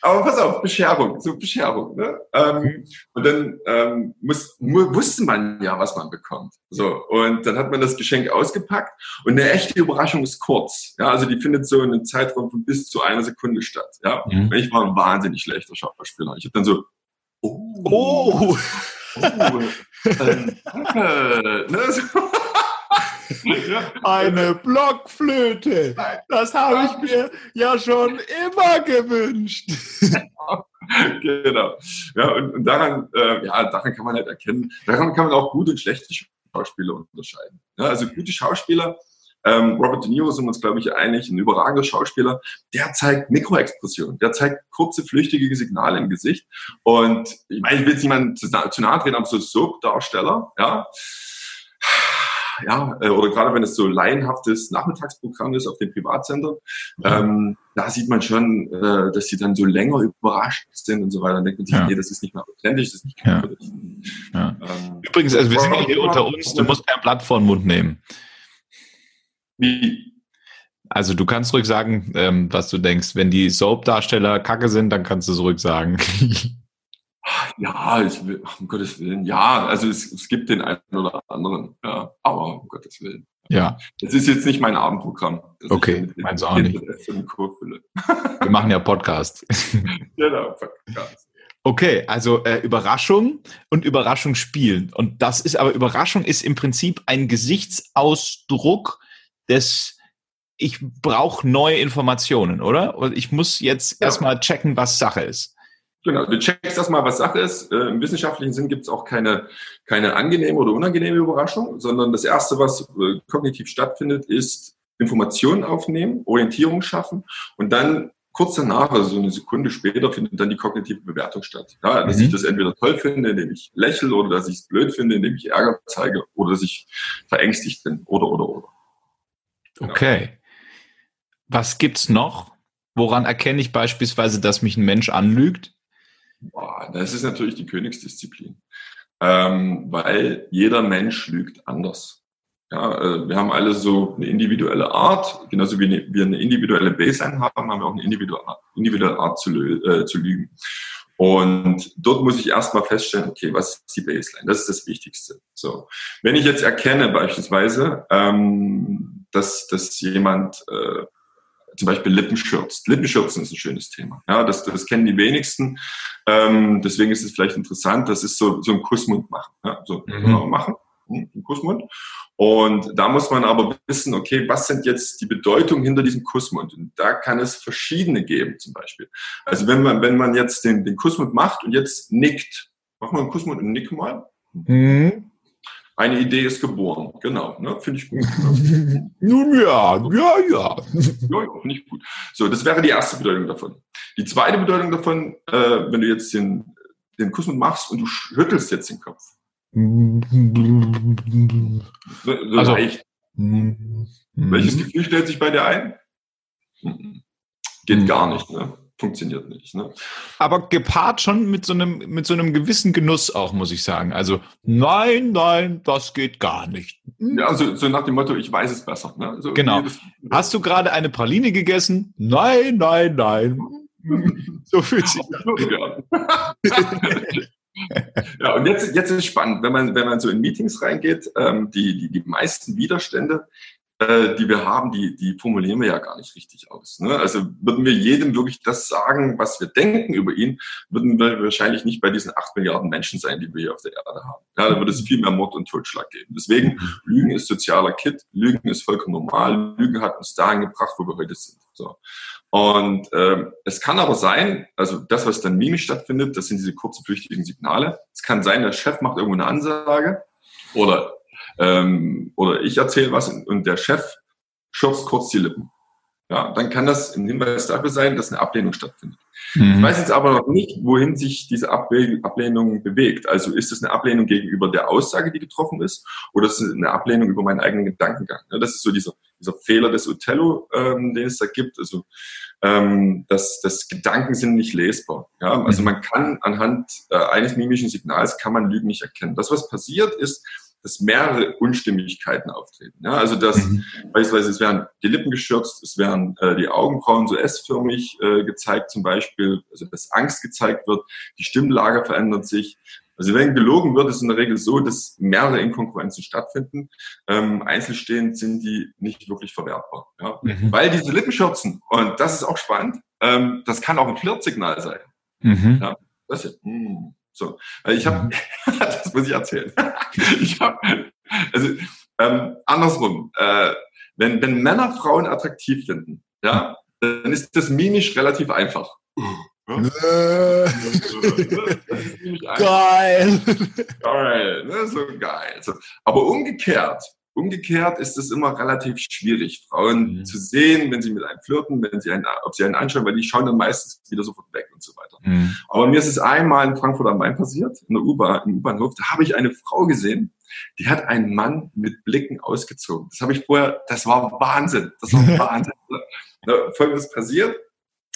Aber pass auf, Bescherung, so Bescherung. Ne? Ähm, und dann ähm, muss, wusste man ja, was man bekommt. So und dann hat man das Geschenk ausgepackt und eine echte Überraschung ist kurz. Ja, also die findet so in einem Zeitraum von bis zu einer Sekunde statt. Ja, mhm. ich war ein wahnsinnig schlechter Schauspieler. Ich habe dann so, oh, oh, oh äh, danke. Ne? So. Eine Blockflöte. Das habe ich mir ja schon immer gewünscht. genau. Ja, und, daran, äh, ja, daran kann man halt erkennen, daran kann man auch gute und schlechte Schauspieler unterscheiden. Ja, also gute Schauspieler, ähm, Robert De Niro sind uns, glaube ich, einig, ein überragender Schauspieler, der zeigt Mikroexpressionen, der zeigt kurze, flüchtige Signale im Gesicht. Und ich meine, ich will jetzt niemandem zu, zu nahe treten, aber so Soap-Darsteller, ja, ja, äh, oder gerade wenn es so laienhaftes Nachmittagsprogramm ist auf den Privatsendern, ähm, da sieht man schon, äh, dass sie dann so länger überrascht sind und so weiter. Dann denkt man sich, ja. nee, das ist nicht mehr authentisch, das ist nicht ja. Ja. Ähm, Übrigens, also wir sind hier unter uns, du musst kein Blatt vor den Mund nehmen. Wie? Also du kannst ruhig sagen, ähm, was du denkst. Wenn die Soap-Darsteller kacke sind, dann kannst du es ruhig sagen. Ja, ich will, um Gottes Willen. Ja, also es, es gibt den einen oder anderen. Ja, aber um Gottes Willen. Ja. Das ist jetzt nicht mein Abendprogramm. Okay, meins auch nicht. Wir machen ja Podcast. genau, Podcast. Okay, also äh, Überraschung und Überraschung spielen. Und das ist aber Überraschung ist im Prinzip ein Gesichtsausdruck des ich brauche neue Informationen, oder? Und ich muss jetzt ja. erstmal checken, was Sache ist. Genau, du checkst erstmal, was Sache ist. Äh, Im wissenschaftlichen Sinn gibt es auch keine, keine angenehme oder unangenehme Überraschung, sondern das Erste, was äh, kognitiv stattfindet, ist Informationen aufnehmen, Orientierung schaffen und dann kurz danach, also so eine Sekunde später, findet dann die kognitive Bewertung statt. Ja, dass mhm. ich das entweder toll finde, indem ich lächle, oder dass ich es blöd finde, indem ich Ärger zeige, oder dass ich verängstigt bin, oder, oder, oder. Genau. Okay. Was gibt's noch? Woran erkenne ich beispielsweise, dass mich ein Mensch anlügt? Boah, das ist natürlich die Königsdisziplin, ähm, weil jeder Mensch lügt anders. Ja, äh, wir haben alle so eine individuelle Art, genauso wie eine, wir eine individuelle Baseline haben, haben wir auch eine individuelle, individuelle Art zu, äh, zu lügen. Und dort muss ich erstmal feststellen, okay, was ist die Baseline? Das ist das Wichtigste. So, wenn ich jetzt erkenne beispielsweise, ähm, dass, dass jemand äh, zum Beispiel Lippenschürzt. Lippenschürzen ist ein schönes Thema. Ja, das, das kennen die wenigsten. Ähm, deswegen ist es vielleicht interessant. Das ist so, so ein Kussmund machen. Ja, so mhm. machen, hm, ein Kussmund. Und da muss man aber wissen, okay, was sind jetzt die Bedeutungen hinter diesem Kussmund? Und da kann es verschiedene geben, zum Beispiel. Also wenn man, wenn man jetzt den, den Kussmund macht und jetzt nickt, machen wir einen Kussmund und nicken mal. Mhm. Eine Idee ist geboren. Genau, ne? finde ich gut. Nun ja, ja, ja. Ja, ja finde ich gut. So, das wäre die erste Bedeutung davon. Die zweite Bedeutung davon, äh, wenn du jetzt den, den Kuss machst und du schüttelst jetzt den Kopf. So, so also, leicht. Welches Gefühl stellt sich bei dir ein? Geht gar nicht, ne? Funktioniert nicht. Ne? Aber gepaart schon mit so einem mit so einem gewissen Genuss auch, muss ich sagen. Also nein, nein, das geht gar nicht. Hm? Ja, also so nach dem Motto, ich weiß es besser. Ne? So genau. Hast du gerade eine Praline gegessen? Nein, nein, nein. so fühlt sich ja, und jetzt, jetzt ist es spannend, wenn man, wenn man so in Meetings reingeht, ähm, die, die, die meisten Widerstände, die wir haben, die, die formulieren wir ja gar nicht richtig aus. Ne? Also würden wir jedem wirklich das sagen, was wir denken über ihn, würden wir wahrscheinlich nicht bei diesen acht Milliarden Menschen sein, die wir hier auf der Erde haben. Ja, da würde es viel mehr Mord und Totschlag geben. Deswegen, Lügen ist sozialer Kit, Lügen ist vollkommen normal, Lügen hat uns dahin gebracht, wo wir heute sind. So. Und ähm, es kann aber sein, also das, was dann mimisch stattfindet, das sind diese kurzen, flüchtigen Signale. Es kann sein, der Chef macht irgendwo eine Ansage oder ähm, oder ich erzähle was und der Chef schürzt kurz die Lippen. Ja, dann kann das ein Hinweis dafür sein, dass eine Ablehnung stattfindet. Mhm. Ich weiß jetzt aber noch nicht, wohin sich diese Ablehnung bewegt. Also ist es eine Ablehnung gegenüber der Aussage, die getroffen ist, oder ist es eine Ablehnung über meinen eigenen Gedankengang? Das ist so dieser, dieser Fehler des Othello, ähm, den es da gibt. Also ähm, dass das Gedanken sind nicht lesbar. Ja? Also mhm. man kann anhand äh, eines mimischen Signals kann man Lügen nicht erkennen. Das, was passiert, ist, dass mehrere Unstimmigkeiten auftreten. Ja, also dass mhm. beispielsweise es werden die Lippen geschürzt, es werden äh, die Augenbrauen so S-förmig äh, gezeigt zum Beispiel, also dass Angst gezeigt wird, die Stimmlage verändert sich. Also wenn gelogen wird, ist es in der Regel so, dass mehrere Inkongruenzen stattfinden. Ähm, einzelstehend sind die nicht wirklich verwertbar. Ja? Mhm. Weil diese Lippenschürzen, und das ist auch spannend, ähm, das kann auch ein Flirtsignal sein. Mhm. Ja? Das ist, mh, hm. So, ich habe, das muss ich erzählen. ich habe, also ähm, andersrum, äh, wenn, wenn Männer Frauen attraktiv finden, ja, dann ist das mimisch relativ einfach. geil. Geil, ne? so geil. So. Aber umgekehrt, Umgekehrt ist es immer relativ schwierig, Frauen mhm. zu sehen, wenn sie mit einem flirten, wenn sie einen, ob sie einen anschauen, weil die schauen dann meistens wieder sofort weg und so weiter. Mhm. Aber mir ist es einmal in Frankfurt am Main passiert, in der U-Bahn, im U-Bahnhof, da habe ich eine Frau gesehen, die hat einen Mann mit Blicken ausgezogen. Das habe ich vorher, das war Wahnsinn, das war Wahnsinn. Folgendes passiert,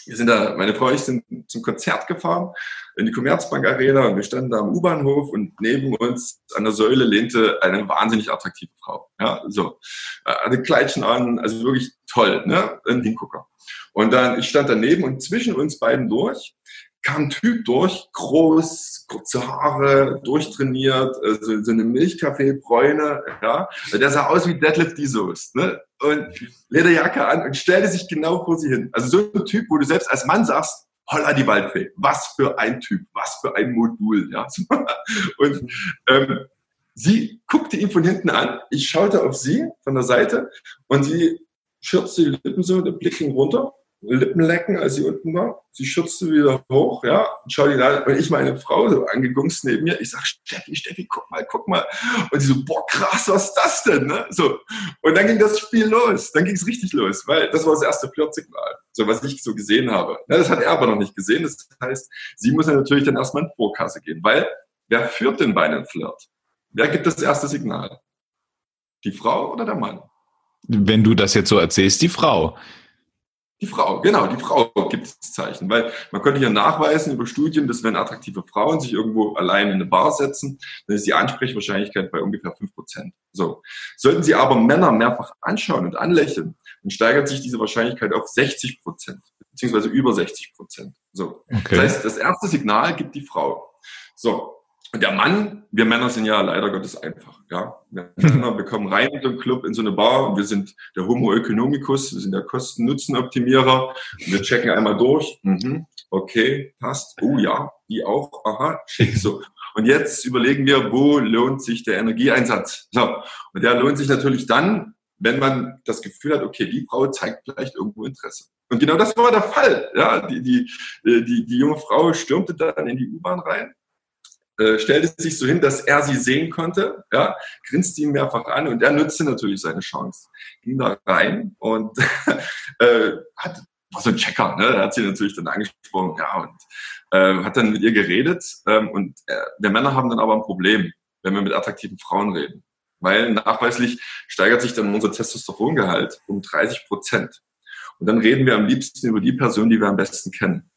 wir sind da, meine Frau und ich sind zum Konzert gefahren in die Commerzbank Arena und wir standen da am U-Bahnhof und neben uns an der Säule lehnte eine wahnsinnig attraktive Frau. Ja, so. Hatte Kleidchen an, also wirklich toll, ne? Ein Hingucker. Und dann, ich stand daneben und zwischen uns beiden durch kam ein Typ durch, groß, kurze Haare, durchtrainiert, also so eine Milchkaffeebräune, ja. Der sah aus wie Deadlift die Soße, ne? Und Lederjacke an und stellte sich genau vor sie hin. Also so ein Typ, wo du selbst als Mann sagst, holla die Waldfee, was für ein Typ, was für ein Modul, ja. Und ähm, sie guckte ihn von hinten an, ich schaute auf sie von der Seite und sie schürzte die Lippen so, der Blick ging runter Lippen lecken, als sie unten war. Sie schürzte wieder hoch, ja, und schau die an. Und ich meine Frau so angegungst neben mir. Ich sag, Steffi, Steffi, guck mal, guck mal. Und sie so, boah, krass, was ist das denn? Ne? So. Und dann ging das Spiel los. Dann ging es richtig los, weil das war das erste Flirtsignal, so was ich so gesehen habe. Ja, das hat er aber noch nicht gesehen. Das heißt, sie muss ja natürlich dann erstmal in Vorkasse gehen, weil wer führt denn bei einem Flirt? Wer gibt das erste Signal? Die Frau oder der Mann? Wenn du das jetzt so erzählst, die Frau. Die Frau, genau, die Frau gibt das Zeichen. Weil man könnte ja nachweisen über Studien, dass wenn attraktive Frauen sich irgendwo allein in eine Bar setzen, dann ist die Ansprechwahrscheinlichkeit bei ungefähr fünf Prozent. So. Sollten sie aber Männer mehrfach anschauen und anlächeln, dann steigert sich diese Wahrscheinlichkeit auf 60 Prozent, beziehungsweise über 60 Prozent. So. Okay. Das heißt, das erste Signal gibt die Frau. So. Und der Mann, wir Männer sind ja leider Gottes einfach. Ja, wir bekommen rein in den Club, in so eine Bar und wir sind der Homo economicus, wir sind der Kosten-Nutzen-Optimierer. Wir checken einmal durch. Mhm, okay, passt. Oh ja, die auch. Aha, schick so. Und jetzt überlegen wir, wo lohnt sich der Energieeinsatz? So. Und der lohnt sich natürlich dann, wenn man das Gefühl hat, okay, die Frau zeigt vielleicht irgendwo Interesse. Und genau das war der Fall. Ja, die, die, die, die junge Frau stürmte dann in die U-Bahn rein äh, stellte sich so hin, dass er sie sehen konnte, ja, grinste ihn mehrfach an und er nutzte natürlich seine Chance. Ging da rein und äh, hat, war so ein Checker, ne? Er hat sie natürlich dann angesprochen, ja, und äh, hat dann mit ihr geredet. Ähm, und äh, wir Männer haben dann aber ein Problem, wenn wir mit attraktiven Frauen reden. Weil nachweislich steigert sich dann unser Testosterongehalt um 30 Prozent. Und dann reden wir am liebsten über die Person, die wir am besten kennen.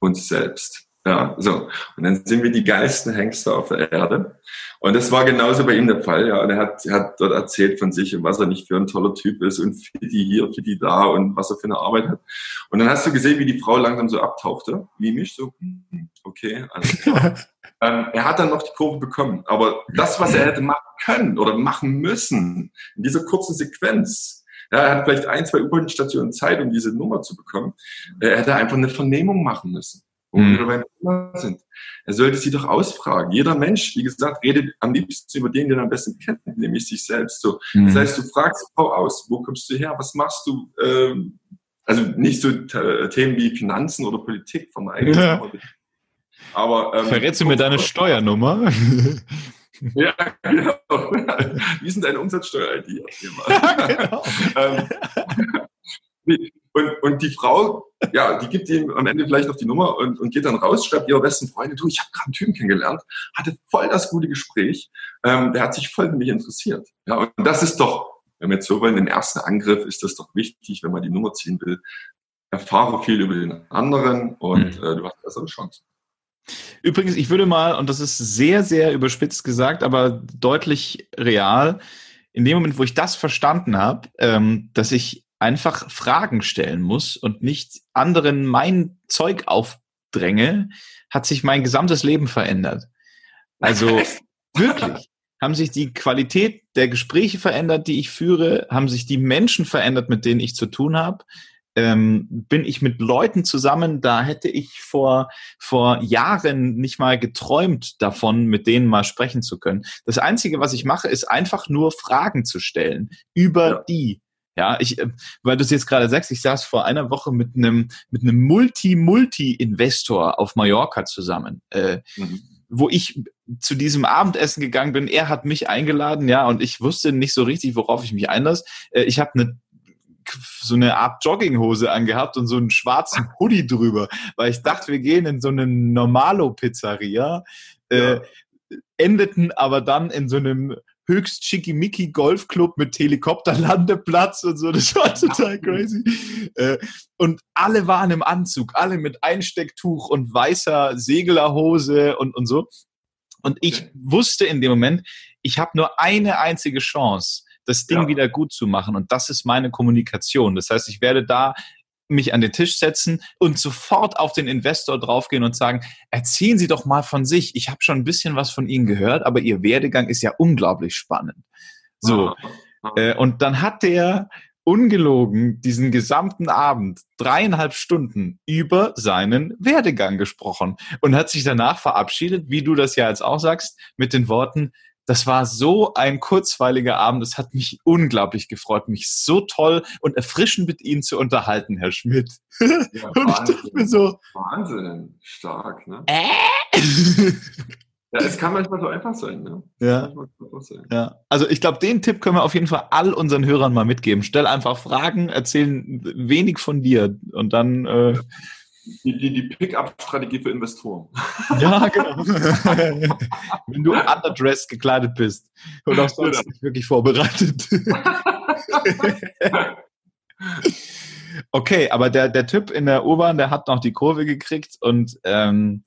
Uns selbst. Ja, so. Und dann sind wir die geilsten Hengste auf der Erde. Und das war genauso bei ihm der Fall. Ja, und er hat, er hat dort erzählt von sich und was er nicht für ein toller Typ ist und Fitti hier, Fitti da und was er für eine Arbeit hat. Und dann hast du gesehen, wie die Frau langsam so abtauchte, wie mich so, hm, okay, alles klar. ähm, er hat dann noch die Kurve bekommen. Aber das, was er hätte machen können oder machen müssen, in dieser kurzen Sequenz, ja, er hat vielleicht ein, zwei U-Bahn-Stationen Zeit, um diese Nummer zu bekommen. Er hätte einfach eine Vernehmung machen müssen wo mhm. wir Thema sind. Er sollte sie doch ausfragen. Jeder Mensch, wie gesagt, redet am liebsten über den, den er am besten kennt, nämlich sich selbst. So. Mhm. Das heißt, du fragst Frau aus, wo kommst du her, was machst du? Ähm, also nicht so Themen wie Finanzen oder Politik vom eigenen. Ja. Aber ähm, verrätst du mir deine Steuernummer? ja, genau. Wie ist denn deine Umsatzsteuer-ID? Ja, genau. ähm, und, und die Frau, ja, die gibt ihm am Ende vielleicht noch die Nummer und, und geht dann raus, schreibt ihrer besten Freundin, du, ich habe gerade einen Typen kennengelernt, hatte voll das gute Gespräch, ähm, der hat sich voll für mich interessiert. Ja, und das ist doch, wenn wir jetzt so wollen, im ersten Angriff ist das doch wichtig, wenn man die Nummer ziehen will. Erfahre viel über den anderen und mhm. äh, du hast bessere Chancen. Übrigens, ich würde mal, und das ist sehr, sehr überspitzt gesagt, aber deutlich real, in dem Moment, wo ich das verstanden habe, ähm, dass ich einfach Fragen stellen muss und nicht anderen mein Zeug aufdränge, hat sich mein gesamtes Leben verändert. Also wirklich haben sich die Qualität der Gespräche verändert, die ich führe, haben sich die Menschen verändert, mit denen ich zu tun habe. Ähm, bin ich mit Leuten zusammen, da hätte ich vor, vor Jahren nicht mal geträumt davon, mit denen mal sprechen zu können. Das Einzige, was ich mache, ist einfach nur Fragen zu stellen über ja. die ja, ich, äh, weil du es jetzt gerade sagst, ich saß vor einer Woche mit einem mit einem Multi-Multi-Investor auf Mallorca zusammen, äh, mhm. wo ich zu diesem Abendessen gegangen bin. Er hat mich eingeladen, ja, und ich wusste nicht so richtig, worauf ich mich einlasse. Äh, ich habe eine so eine Art Jogginghose angehabt und so einen schwarzen Hoodie drüber, weil ich dachte, wir gehen in so eine Normalo-Pizzeria, äh, ja. endeten aber dann in so einem höchst schickimicki Golfclub mit Helikopterlandeplatz und so. Das war total crazy. Äh, und alle waren im Anzug, alle mit Einstecktuch und weißer Seglerhose und, und so. Und ich wusste in dem Moment, ich habe nur eine einzige Chance, das Ding ja. wieder gut zu machen. Und das ist meine Kommunikation. Das heißt, ich werde da mich an den Tisch setzen und sofort auf den Investor draufgehen und sagen, erzählen Sie doch mal von sich. Ich habe schon ein bisschen was von Ihnen gehört, aber Ihr Werdegang ist ja unglaublich spannend. So. Äh, und dann hat der ungelogen diesen gesamten Abend dreieinhalb Stunden über seinen Werdegang gesprochen und hat sich danach verabschiedet, wie du das ja jetzt auch sagst, mit den Worten, das war so ein kurzweiliger Abend. Es hat mich unglaublich gefreut, mich so toll und erfrischend mit Ihnen zu unterhalten, Herr Schmidt. Ja, und Wahnsinn, ich dachte mir so. Wahnsinn, stark, ne? Äh? Ja, es kann manchmal so einfach sein. Ne? Ja. Sein. ja. Also ich glaube, den Tipp können wir auf jeden Fall all unseren Hörern mal mitgeben. Stell einfach Fragen, erzählen wenig von dir und dann äh, die, die, die Pick-up-Strategie für Investoren. Ja, genau. Wenn du underdressed gekleidet bist und auch sonst genau. nicht wirklich vorbereitet. okay, aber der, der Typ in der U-Bahn, der hat noch die Kurve gekriegt und ähm,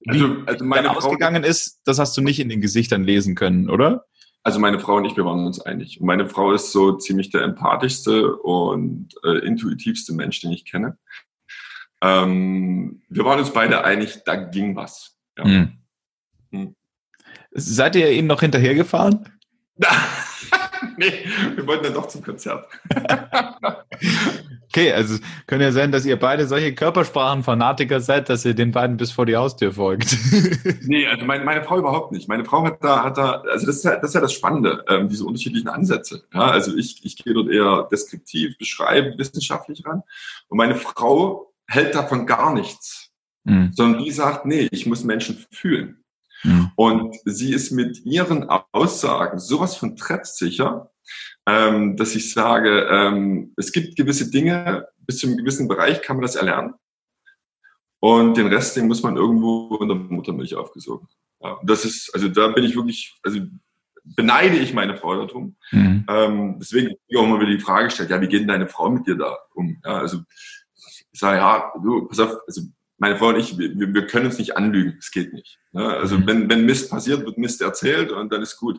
wie also, also meine Frau, ausgegangen ist, das hast du nicht in den Gesichtern lesen können, oder? Also meine Frau und ich, wir waren uns einig. meine Frau ist so ziemlich der empathischste und äh, intuitivste Mensch, den ich kenne. Ähm, wir waren uns beide einig, da ging was. Ja. Hm. Hm. Seid ihr ihnen noch hinterhergefahren? nee, wir wollten dann doch zum Konzert. okay, also könnte ja sein, dass ihr beide solche Körpersprachenfanatiker seid, dass ihr den beiden bis vor die Haustür folgt. nee, also meine, meine, Frau überhaupt nicht. Meine Frau hat da, hat da also das ist ja das, ist ja das Spannende, ähm, diese unterschiedlichen Ansätze. Ja, also ich, ich gehe dort eher deskriptiv, beschreiben, wissenschaftlich ran. Und meine Frau hält davon gar nichts, mhm. sondern die sagt, nee, ich muss Menschen fühlen. Mhm. Und sie ist mit ihren Aussagen sowas von treffsicher, ähm, dass ich sage, ähm, es gibt gewisse Dinge, bis zu einem gewissen Bereich kann man das erlernen. Und den Rest, den muss man irgendwo in der Muttermilch aufgesogen. Ja, das ist, also da bin ich wirklich, also beneide ich meine Frau darum. Mhm. Ähm, deswegen auch immer wieder die Frage gestellt, ja, wie geht denn deine Frau mit dir da um? Ja, also ich sage, ja, du, pass auf, also meine Frau und ich, wir, wir können uns nicht anlügen, es geht nicht. Ne? Also mhm. wenn, wenn Mist passiert, wird Mist erzählt und dann ist gut.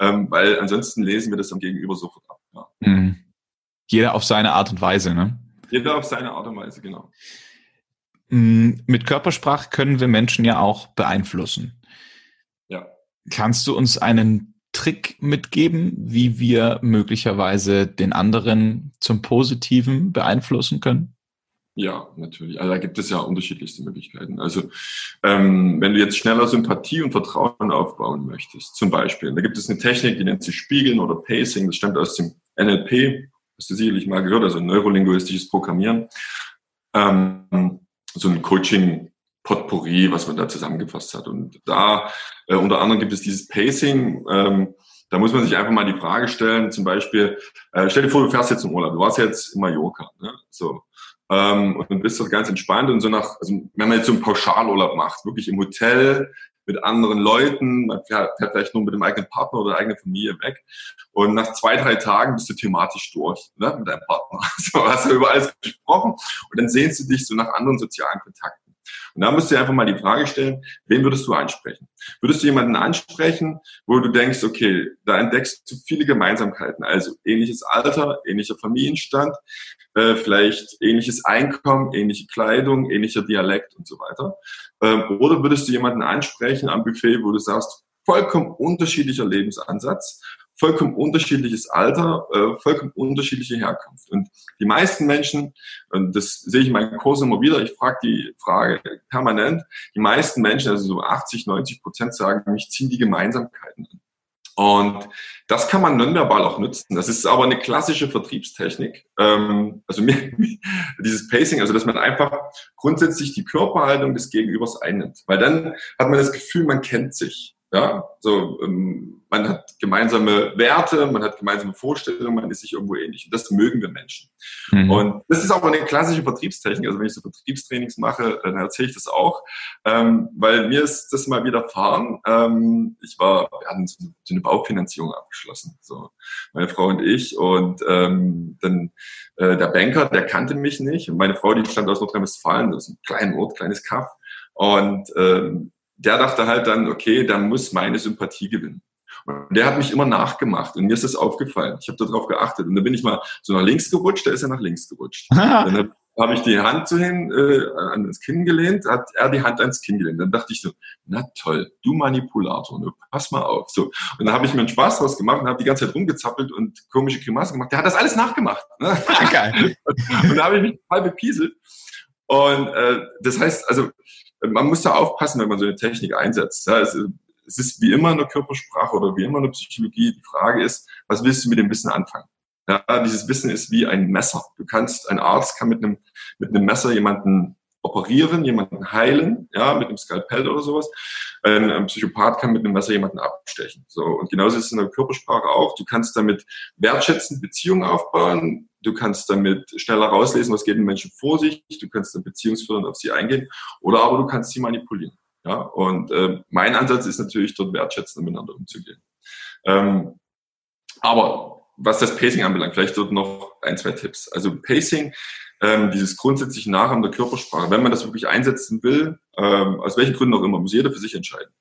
Ähm, weil ansonsten lesen wir das am Gegenüber sofort ab. Ja. Mhm. Jeder auf seine Art und Weise, ne? Jeder auf seine Art und Weise, genau. Mhm. Mit Körpersprache können wir Menschen ja auch beeinflussen. Ja. Kannst du uns einen Trick mitgeben, wie wir möglicherweise den anderen zum Positiven beeinflussen können? Ja, natürlich. Also da gibt es ja unterschiedlichste Möglichkeiten. Also ähm, wenn du jetzt schneller Sympathie und Vertrauen aufbauen möchtest, zum Beispiel, da gibt es eine Technik, die nennt sich Spiegeln oder Pacing. Das stammt aus dem NLP, hast du sicherlich mal gehört, also neurolinguistisches Programmieren. Ähm, so ein Coaching Potpourri, was man da zusammengefasst hat. Und da äh, unter anderem gibt es dieses Pacing. Ähm, da muss man sich einfach mal die Frage stellen, zum Beispiel, äh, stell dir vor, du fährst jetzt im Urlaub, du warst jetzt in Mallorca, ne? so, ähm, und bist dort ganz entspannt und so nach, also wenn man jetzt so einen Pauschalurlaub macht, wirklich im Hotel mit anderen Leuten, man fährt, fährt vielleicht nur mit dem eigenen Partner oder der eigenen Familie weg und nach zwei, drei Tagen bist du thematisch durch ne, mit deinem Partner. So hast du über alles gesprochen und dann sehnst du dich so nach anderen sozialen Kontakten. Und da musst du dir einfach mal die Frage stellen, wen würdest du ansprechen? Würdest du jemanden ansprechen, wo du denkst, okay, da entdeckst du viele Gemeinsamkeiten, also ähnliches Alter, ähnlicher Familienstand, äh, vielleicht ähnliches Einkommen, ähnliche Kleidung, ähnlicher Dialekt und so weiter. Ähm, oder würdest du jemanden ansprechen am Buffet, wo du sagst, vollkommen unterschiedlicher Lebensansatz, vollkommen unterschiedliches Alter, äh, vollkommen unterschiedliche Herkunft. Und die meisten Menschen, und das sehe ich in meinen Kursen immer wieder, ich frage die Frage permanent, die meisten Menschen, also so 80, 90 Prozent sagen, mich ziehen die Gemeinsamkeiten an. Und das kann man nonverbal auch nutzen. Das ist aber eine klassische Vertriebstechnik. Ähm, also dieses Pacing, also dass man einfach grundsätzlich die Körperhaltung des Gegenübers einnimmt. Weil dann hat man das Gefühl, man kennt sich. Ja, so, ähm, man hat gemeinsame Werte, man hat gemeinsame Vorstellungen, man ist sich irgendwo ähnlich. Und das mögen wir Menschen. Mhm. Und das ist auch eine klassische Vertriebstechnik. Also wenn ich so Vertriebstrainings mache, dann erzähle ich das auch. Ähm, weil mir ist das mal widerfahren. Ähm, ich war, wir hatten so eine Baufinanzierung abgeschlossen. So, meine Frau und ich. Und ähm, dann äh, der Banker, der kannte mich nicht. Und meine Frau, die stand aus Nordrhein-Westfalen, das ist ein kleiner Ort, kleines Kaff. Und ähm, der dachte halt dann, okay, der muss meine Sympathie gewinnen. Und der hat mich immer nachgemacht und mir ist das aufgefallen. Ich habe darauf geachtet und dann bin ich mal so nach links gerutscht, der ist ja nach links gerutscht. dann habe hab ich die Hand zu hin äh, ans Kinn gelehnt, hat er die Hand ans Kinn gelehnt. Dann dachte ich so, na toll, du Manipulator, ne, pass mal auf. So und dann habe ich mir einen Spaß draus gemacht und habe die ganze Zeit rumgezappelt und komische Grimassen gemacht. Der hat das alles nachgemacht. Ne? Geil. und da habe ich mich total bepieselt. Und äh, das heißt, also man muss da aufpassen, wenn man so eine Technik einsetzt. Ja, es, es ist wie immer in der Körpersprache oder wie immer in der Psychologie. Die Frage ist, was willst du mit dem Wissen anfangen? Ja, dieses Wissen ist wie ein Messer. Du kannst, ein Arzt kann mit einem, mit einem Messer jemanden operieren, jemanden heilen, ja, mit einem Skalpell oder sowas. Ein, ein Psychopath kann mit einem Messer jemanden abstechen. So. Und genauso ist es in der Körpersprache auch. Du kannst damit wertschätzend Beziehungen aufbauen. Du kannst damit schneller rauslesen, was geht den Menschen vor sich. Du kannst dann beziehungsführend auf sie eingehen. Oder aber du kannst sie manipulieren. Ja, und äh, mein Ansatz ist natürlich, dort wertschätzend miteinander umzugehen. Ähm, aber was das Pacing anbelangt, vielleicht dort noch ein, zwei Tipps. Also Pacing ähm, dieses grundsätzliche Nachahmen der Körpersprache, wenn man das wirklich einsetzen will, ähm, aus welchen Gründen auch immer, muss jeder für sich entscheiden.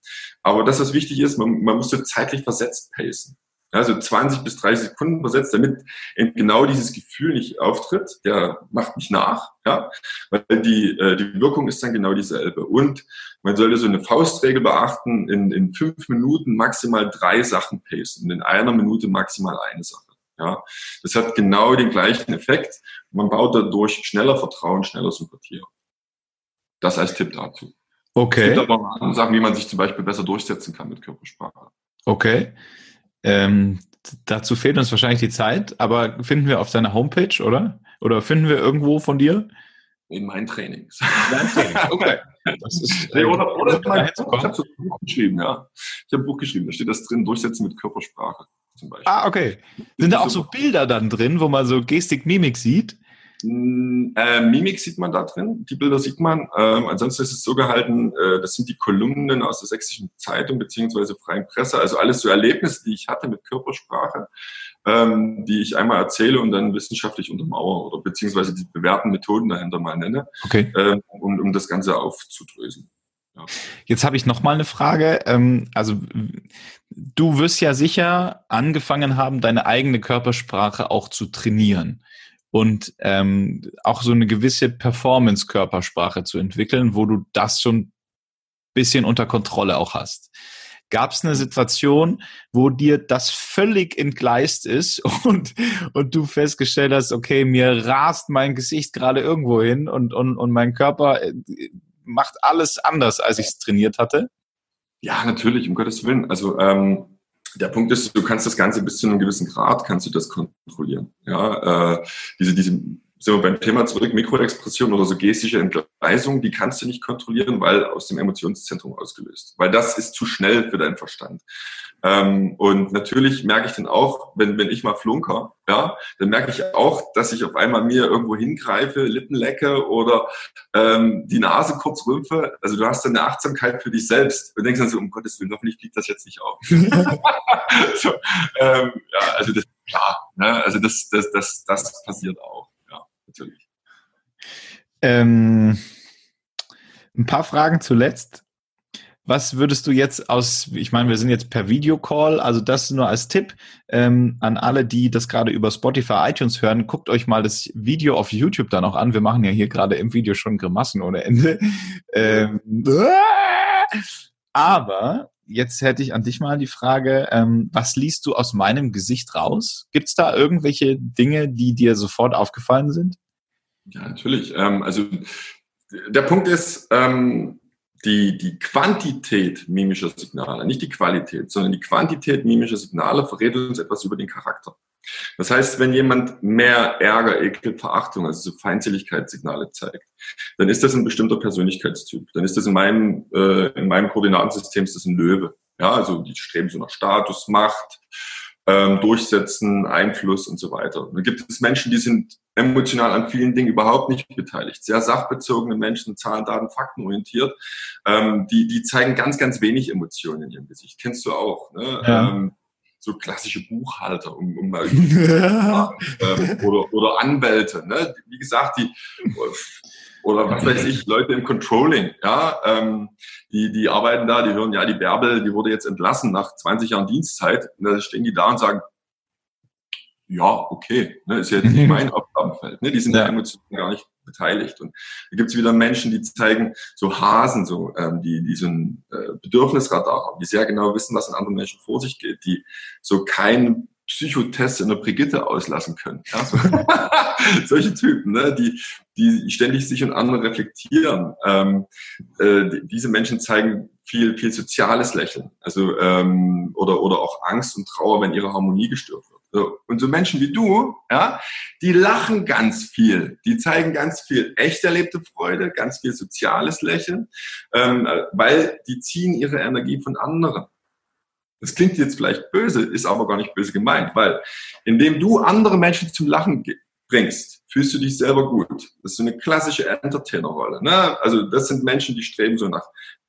Aber das, was wichtig ist, man, man muss so zeitlich versetzt pacen. Also 20 bis 30 Sekunden versetzt, damit genau dieses Gefühl nicht auftritt. Der macht nicht nach, ja, weil die, äh, die Wirkung ist dann genau dieselbe. Und man sollte so eine Faustregel beachten, in, in fünf Minuten maximal drei Sachen pacen und in einer Minute maximal eine Sache. Ja, das hat genau den gleichen Effekt. Man baut dadurch schneller Vertrauen, schneller Sympathie. Das als Tipp dazu. Okay. Es gibt aber auch Sachen, wie man sich zum Beispiel besser durchsetzen kann mit Körpersprache. Okay. Ähm, dazu fehlt uns wahrscheinlich die Zeit, aber finden wir auf deiner Homepage, oder? Oder finden wir irgendwo von dir? In meinen Trainings. Dein Training. Okay. Das ist, nee, oder, oder mein, ich habe so ein Buch geschrieben, ja. Ich habe ein Buch geschrieben, da steht das drin, Durchsetzen mit Körpersprache zum Beispiel. Ah, okay. Sind da auch so Bilder dann drin, wo man so Gestik, Mimik sieht? Hm, äh, Mimik sieht man da drin, die Bilder sieht man. Ähm, ansonsten ist es so gehalten, äh, das sind die Kolumnen aus der Sächsischen Zeitung beziehungsweise Freien Presse, also alles so Erlebnisse, die ich hatte mit Körpersprache, ähm, die ich einmal erzähle und dann wissenschaftlich untermauere oder beziehungsweise die bewährten Methoden dahinter mal nenne, okay. ähm, um, um das Ganze aufzudröseln. Ja. Jetzt habe ich noch mal eine Frage. Ähm, also du wirst ja sicher angefangen haben, deine eigene Körpersprache auch zu trainieren und ähm, auch so eine gewisse Performance-Körpersprache zu entwickeln, wo du das schon bisschen unter Kontrolle auch hast. Gab es eine Situation, wo dir das völlig entgleist ist und, und du festgestellt hast, okay, mir rast mein Gesicht gerade irgendwo hin und, und, und mein Körper äh, macht alles anders, als ich es trainiert hatte? Ja, natürlich, um Gottes Willen. Also ähm, der Punkt ist, du kannst das Ganze bis zu einem gewissen Grad kannst du das kontrollieren. Ja, äh, diese, diese, sind wir beim Thema zurück, Mikroexpression oder so gestische Entgleisung, die kannst du nicht kontrollieren, weil aus dem Emotionszentrum ausgelöst. Weil das ist zu schnell für deinen Verstand. Ähm, und natürlich merke ich dann auch, wenn, wenn ich mal flunker, ja, dann merke ich auch, dass ich auf einmal mir irgendwo hingreife, Lippen lecke oder ähm, die Nase kurz rümpfe. Also du hast dann eine Achtsamkeit für dich selbst und denkst dann so, um Gottes Willen, hoffentlich fliegt das jetzt nicht auf. so, ähm, ja, also das, klar, ne? also das, das, das, das passiert auch, natürlich. Ähm, ein paar Fragen zuletzt. Was würdest du jetzt aus, ich meine, wir sind jetzt per Videocall, also das nur als Tipp ähm, an alle, die das gerade über Spotify, iTunes hören, guckt euch mal das Video auf YouTube dann auch an. Wir machen ja hier gerade im Video schon Grimassen ohne Ende. Ähm, aber jetzt hätte ich an dich mal die Frage, ähm, was liest du aus meinem Gesicht raus? Gibt es da irgendwelche Dinge, die dir sofort aufgefallen sind? Ja, natürlich. Ähm, also der Punkt ist, ähm, die, die Quantität mimischer Signale, nicht die Qualität, sondern die Quantität mimischer Signale verrät uns etwas über den Charakter. Das heißt, wenn jemand mehr Ärger, Ekel, Verachtung, also so Feindseligkeitssignale zeigt, dann ist das ein bestimmter Persönlichkeitstyp. Dann ist das in meinem, äh, in meinem Koordinatensystem ist das ein Löwe. Ja, also die streben so nach Status, Macht, ähm, Durchsetzen, Einfluss und so weiter. Und dann gibt es Menschen, die sind emotional an vielen Dingen überhaupt nicht beteiligt. Sehr sachbezogene Menschen, Zahlen, Daten, Fakten orientiert. Ähm, die, die zeigen ganz, ganz wenig Emotionen in ihrem Gesicht. Kennst du auch. Ne? Ja. Ähm, so klassische Buchhalter, um, um mal ähm, oder, oder Anwälte. Ne? Wie gesagt, die oder was weiß ich, Leute im Controlling, ja, ähm, die, die arbeiten da, die hören, ja, die Bärbel, die wurde jetzt entlassen nach 20 Jahren Dienstzeit. Und da stehen die da und sagen, ja, okay, ne, ist jetzt nicht mhm. mein Aufgabenfeld. Ne, die sind ja emotional gar nicht beteiligt. Und da gibt's wieder Menschen, die zeigen so Hasen, so ähm, die, die so ein äh, Bedürfnisradar haben, die sehr genau wissen, was in anderen Menschen vor sich geht, die so kein Psychotest in der Brigitte auslassen können. Ja, so. Solche Typen, ne, die, die ständig sich und andere reflektieren. Ähm, äh, diese Menschen zeigen viel, viel soziales Lächeln, also ähm, oder oder auch Angst und Trauer, wenn ihre Harmonie gestört wird. So. Und so Menschen wie du, ja, die lachen ganz viel, die zeigen ganz viel echt erlebte Freude, ganz viel soziales Lächeln, ähm, weil die ziehen ihre Energie von anderen. Das klingt jetzt vielleicht böse, ist aber gar nicht böse gemeint, weil indem du andere Menschen zum Lachen bringst, fühlst du dich selber gut. Das ist so eine klassische Entertainer-Rolle. Ne? Also das sind Menschen, die streben so nach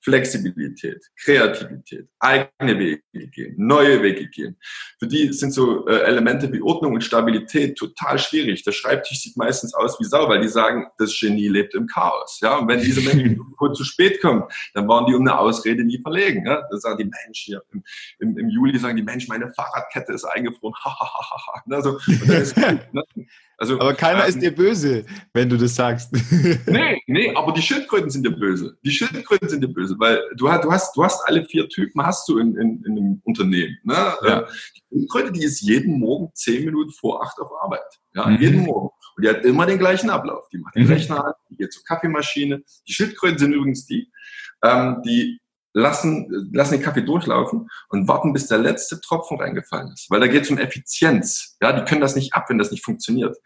Flexibilität, Kreativität, eigene Wege gehen, neue Wege gehen. Für die sind so äh, Elemente wie Ordnung und Stabilität total schwierig. Der Schreibtisch sieht meistens aus wie Sau, weil die sagen, das Genie lebt im Chaos. Ja, und wenn diese Menschen kurz zu spät kommen, dann waren die um eine Ausrede nie verlegen. Ja? Dann sagen die Menschen hier im, im, im Juli sagen die Menschen, meine Fahrradkette ist eingefroren. also, und dann ist gut, ne? Also, aber keiner ähm, ist dir böse, wenn du das sagst. nee, nee, aber die Schildkröten sind dir böse. Die Schildkröten sind dir böse, weil du, du, hast, du hast alle vier Typen hast du in, in, in einem Unternehmen. Ne? Ja. Die Schildkröte, die ist jeden Morgen zehn Minuten vor acht auf Arbeit. Ja, mhm. jeden Morgen. Und die hat immer den gleichen Ablauf. Die macht den mhm. Rechner an, die geht zur Kaffeemaschine. Die Schildkröten sind übrigens die, ähm, die lassen, lassen den Kaffee durchlaufen und warten, bis der letzte Tropfen reingefallen ist. Weil da geht es um Effizienz. Ja, die können das nicht ab, wenn das nicht funktioniert.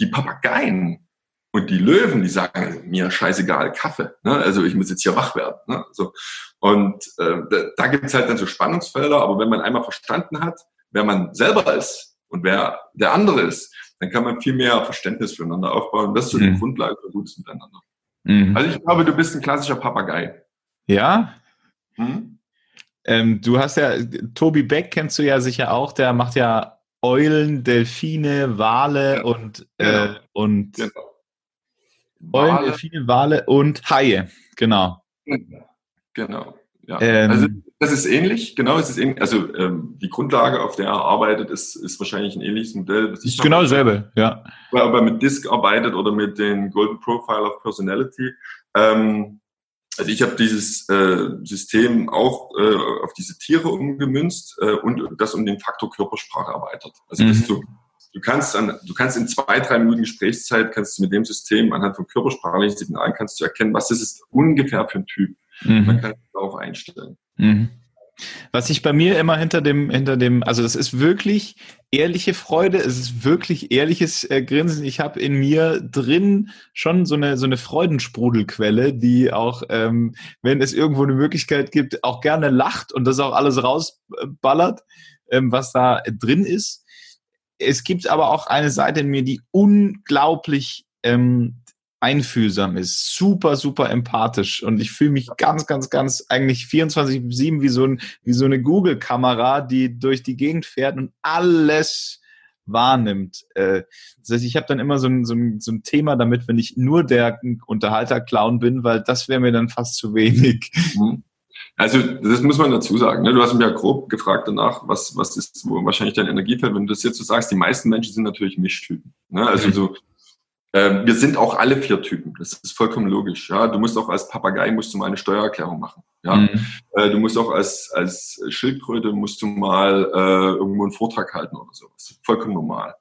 Die Papageien und die Löwen, die sagen, mir scheißegal, Kaffee. Ne? Also ich muss jetzt hier wach werden. Ne? So. Und äh, da, da gibt es halt dann so Spannungsfelder, aber wenn man einmal verstanden hat, wer man selber ist und wer der andere ist, dann kann man viel mehr Verständnis füreinander aufbauen. Das ist so die mhm. Grundlage für gutes Miteinander. Mhm. Also ich glaube, du bist ein klassischer Papagei. Ja, hm? Ähm, du hast ja, Tobi Beck kennst du ja sicher auch, der macht ja Eulen, Delfine, Wale ja. und, äh, genau. und genau. Eulen, Wale. Delfine, Wale und Haie, genau. Genau. Ja. Ähm, also das ist ähnlich, genau, es ist ähnlich. Also ähm, die Grundlage, auf der er arbeitet, ist, ist wahrscheinlich ein ähnliches Modell. Das ist genau dasselbe, ja. Ob er mit Disk arbeitet oder mit den Golden Profile of Personality. Ähm, also ich habe dieses äh, System auch äh, auf diese Tiere umgemünzt äh, und das um den Faktor Körpersprache erweitert. Also mhm. du, du kannst an, du kannst in zwei, drei Minuten Gesprächszeit kannst du mit dem System anhand von körpersprachlichen Signalen kannst du erkennen, was das ist ungefähr für ein Typ. Mhm. Man kann es darauf einstellen. Mhm. Was ich bei mir immer hinter dem, hinter dem, also das ist wirklich ehrliche Freude, es ist wirklich ehrliches äh, Grinsen. Ich habe in mir drin schon so eine, so eine Freudensprudelquelle, die auch, ähm, wenn es irgendwo eine Möglichkeit gibt, auch gerne lacht und das auch alles rausballert, ähm, was da drin ist. Es gibt aber auch eine Seite in mir, die unglaublich ähm, einfühlsam ist, super, super empathisch und ich fühle mich ganz, ganz, ganz eigentlich 24-7 wie so, ein, wie so eine Google-Kamera, die durch die Gegend fährt und alles wahrnimmt. Äh, das heißt, ich habe dann immer so ein, so, ein, so ein Thema damit, wenn ich nur der Unterhalter-Clown bin, weil das wäre mir dann fast zu wenig. Mhm. Also das muss man dazu sagen. Ne? Du hast mich ja grob gefragt danach, was, was ist wahrscheinlich dein Energiefeld. Wenn du das jetzt so sagst, die meisten Menschen sind natürlich Mischtypen. Ne? Also so wir sind auch alle vier Typen. Das ist vollkommen logisch. Ja, du musst auch als Papagei musst du mal eine Steuererklärung machen. Ja, mhm. äh, du musst auch als als Schildkröte musst du mal äh, irgendwo einen Vortrag halten oder sowas. Vollkommen normal.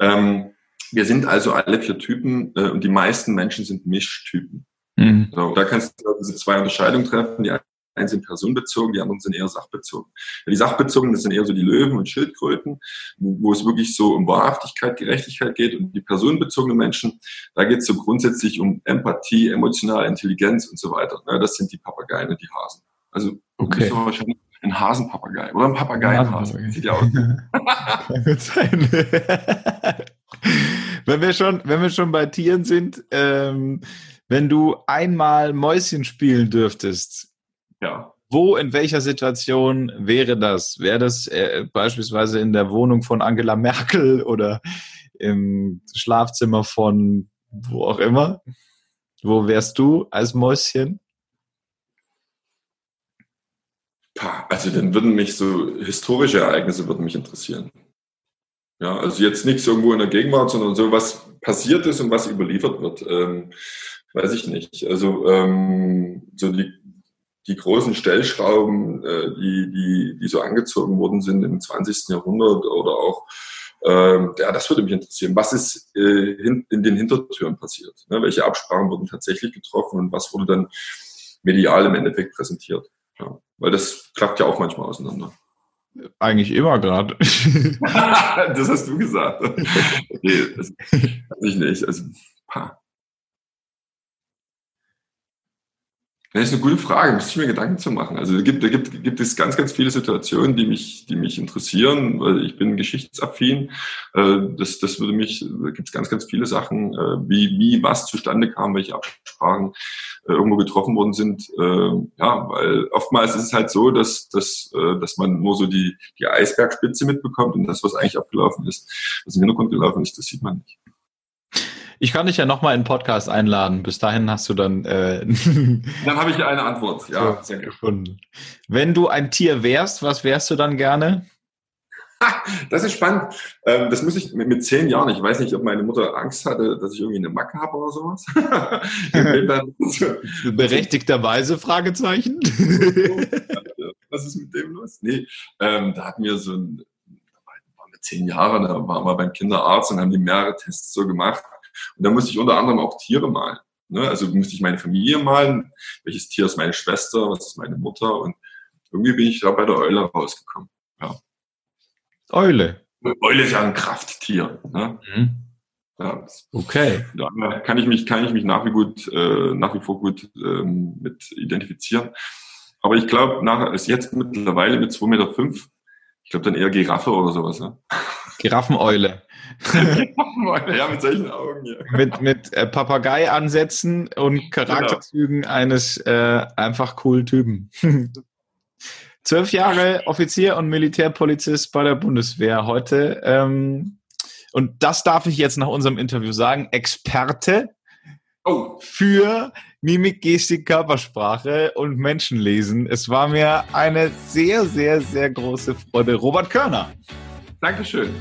Ähm, wir sind also alle vier Typen äh, und die meisten Menschen sind Mischtypen. Mhm. So, da kannst du diese zwei Unterscheidungen treffen. Die einen sind personenbezogen, die anderen sind eher sachbezogen. Die sachbezogenen, das sind eher so die Löwen und Schildkröten, wo es wirklich so um Wahrhaftigkeit, Gerechtigkeit geht. Und die personenbezogenen Menschen, da geht es so grundsätzlich um Empathie, emotionale Intelligenz und so weiter. Das sind die Papageien und die Hasen. Also okay. wahrscheinlich ein Hasenpapagei oder ein Papageienhasen. Sieht ja aus. wenn wir schon, wenn wir schon bei Tieren sind, ähm, wenn du einmal Mäuschen spielen dürftest, ja. Wo, in welcher Situation wäre das? Wäre das äh, beispielsweise in der Wohnung von Angela Merkel oder im Schlafzimmer von wo auch immer? Wo wärst du als Mäuschen? Also dann würden mich so historische Ereignisse würden mich interessieren. Ja, also jetzt nichts irgendwo in der Gegenwart, sondern so, was passiert ist und was überliefert wird. Ähm, weiß ich nicht. Also ähm, so die die großen Stellschrauben, äh, die, die, die so angezogen worden sind im 20. Jahrhundert oder auch, ähm, ja, das würde mich interessieren. Was ist äh, in, in den Hintertüren passiert? Ne? Welche Absprachen wurden tatsächlich getroffen und was wurde dann medial im Endeffekt präsentiert? Ja, weil das klappt ja auch manchmal auseinander. Eigentlich immer gerade. das hast du gesagt. nee, das, ich nicht. Also, pah. Das ist eine gute Frage, müsste ich mir Gedanken zu machen. Also da gibt, da gibt, gibt es ganz, ganz viele Situationen, die mich, die mich interessieren, weil ich bin geschichtsaffin. Äh, das, das würde mich, da gibt es ganz, ganz viele Sachen, äh, wie, wie was zustande kam, welche Absprachen äh, irgendwo getroffen worden sind. Ja, weil oftmals ist es halt so, dass, dass, dass man nur so die, die Eisbergspitze mitbekommt und das, was eigentlich abgelaufen ist, was im Hintergrund gelaufen ist, das sieht man nicht. Ich kann dich ja nochmal in den Podcast einladen. Bis dahin hast du dann. Äh, dann habe ich eine Antwort. Ja, sehr gefunden. Wenn du ein Tier wärst, was wärst du dann gerne? Das ist spannend. Ähm, das muss ich mit, zehn Jahren. Ich weiß nicht, ob meine Mutter Angst hatte, dass ich irgendwie eine Macke habe oder sowas. Berechtigterweise Fragezeichen. Was ist mit dem los? Nee, ähm, da hatten wir so ein, zehn Jahre, da waren wir beim Kinderarzt und haben die mehrere Tests so gemacht. Und da musste ich unter anderem auch Tiere malen. Ne? Also musste ich meine Familie malen, welches Tier ist meine Schwester, was ist meine Mutter und irgendwie bin ich da bei der Eule rausgekommen. Ja. Eule. Eule ist ja ein Krafttier. Ne? Mhm. Ja, okay. Da kann ich mich, kann ich mich nach wie gut, äh, nach wie vor gut ähm, mit identifizieren. Aber ich glaube, nach ist jetzt mittlerweile mit 2,5 Meter, fünf, ich glaube dann eher Giraffe oder sowas. Ne? Giraffeneule. Ja, mit solchen Augen, ja. Mit, mit äh, Papagei-Ansätzen und Charakterzügen genau. eines äh, einfach coolen Typen. Zwölf Jahre Offizier und Militärpolizist bei der Bundeswehr heute. Ähm, und das darf ich jetzt nach unserem Interview sagen, Experte oh. für Mimik, Gestik, Körpersprache und Menschenlesen. Es war mir eine sehr, sehr, sehr große Freude. Robert Körner. Dankeschön.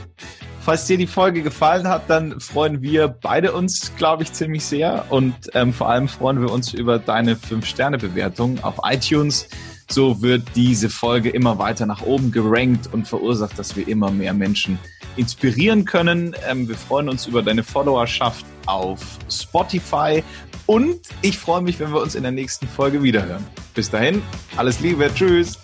Falls dir die Folge gefallen hat, dann freuen wir beide uns, glaube ich, ziemlich sehr. Und ähm, vor allem freuen wir uns über deine 5-Sterne-Bewertung auf iTunes. So wird diese Folge immer weiter nach oben gerankt und verursacht, dass wir immer mehr Menschen inspirieren können. Ähm, wir freuen uns über deine Followerschaft auf Spotify und ich freue mich, wenn wir uns in der nächsten Folge wiederhören. Bis dahin, alles Liebe, tschüss.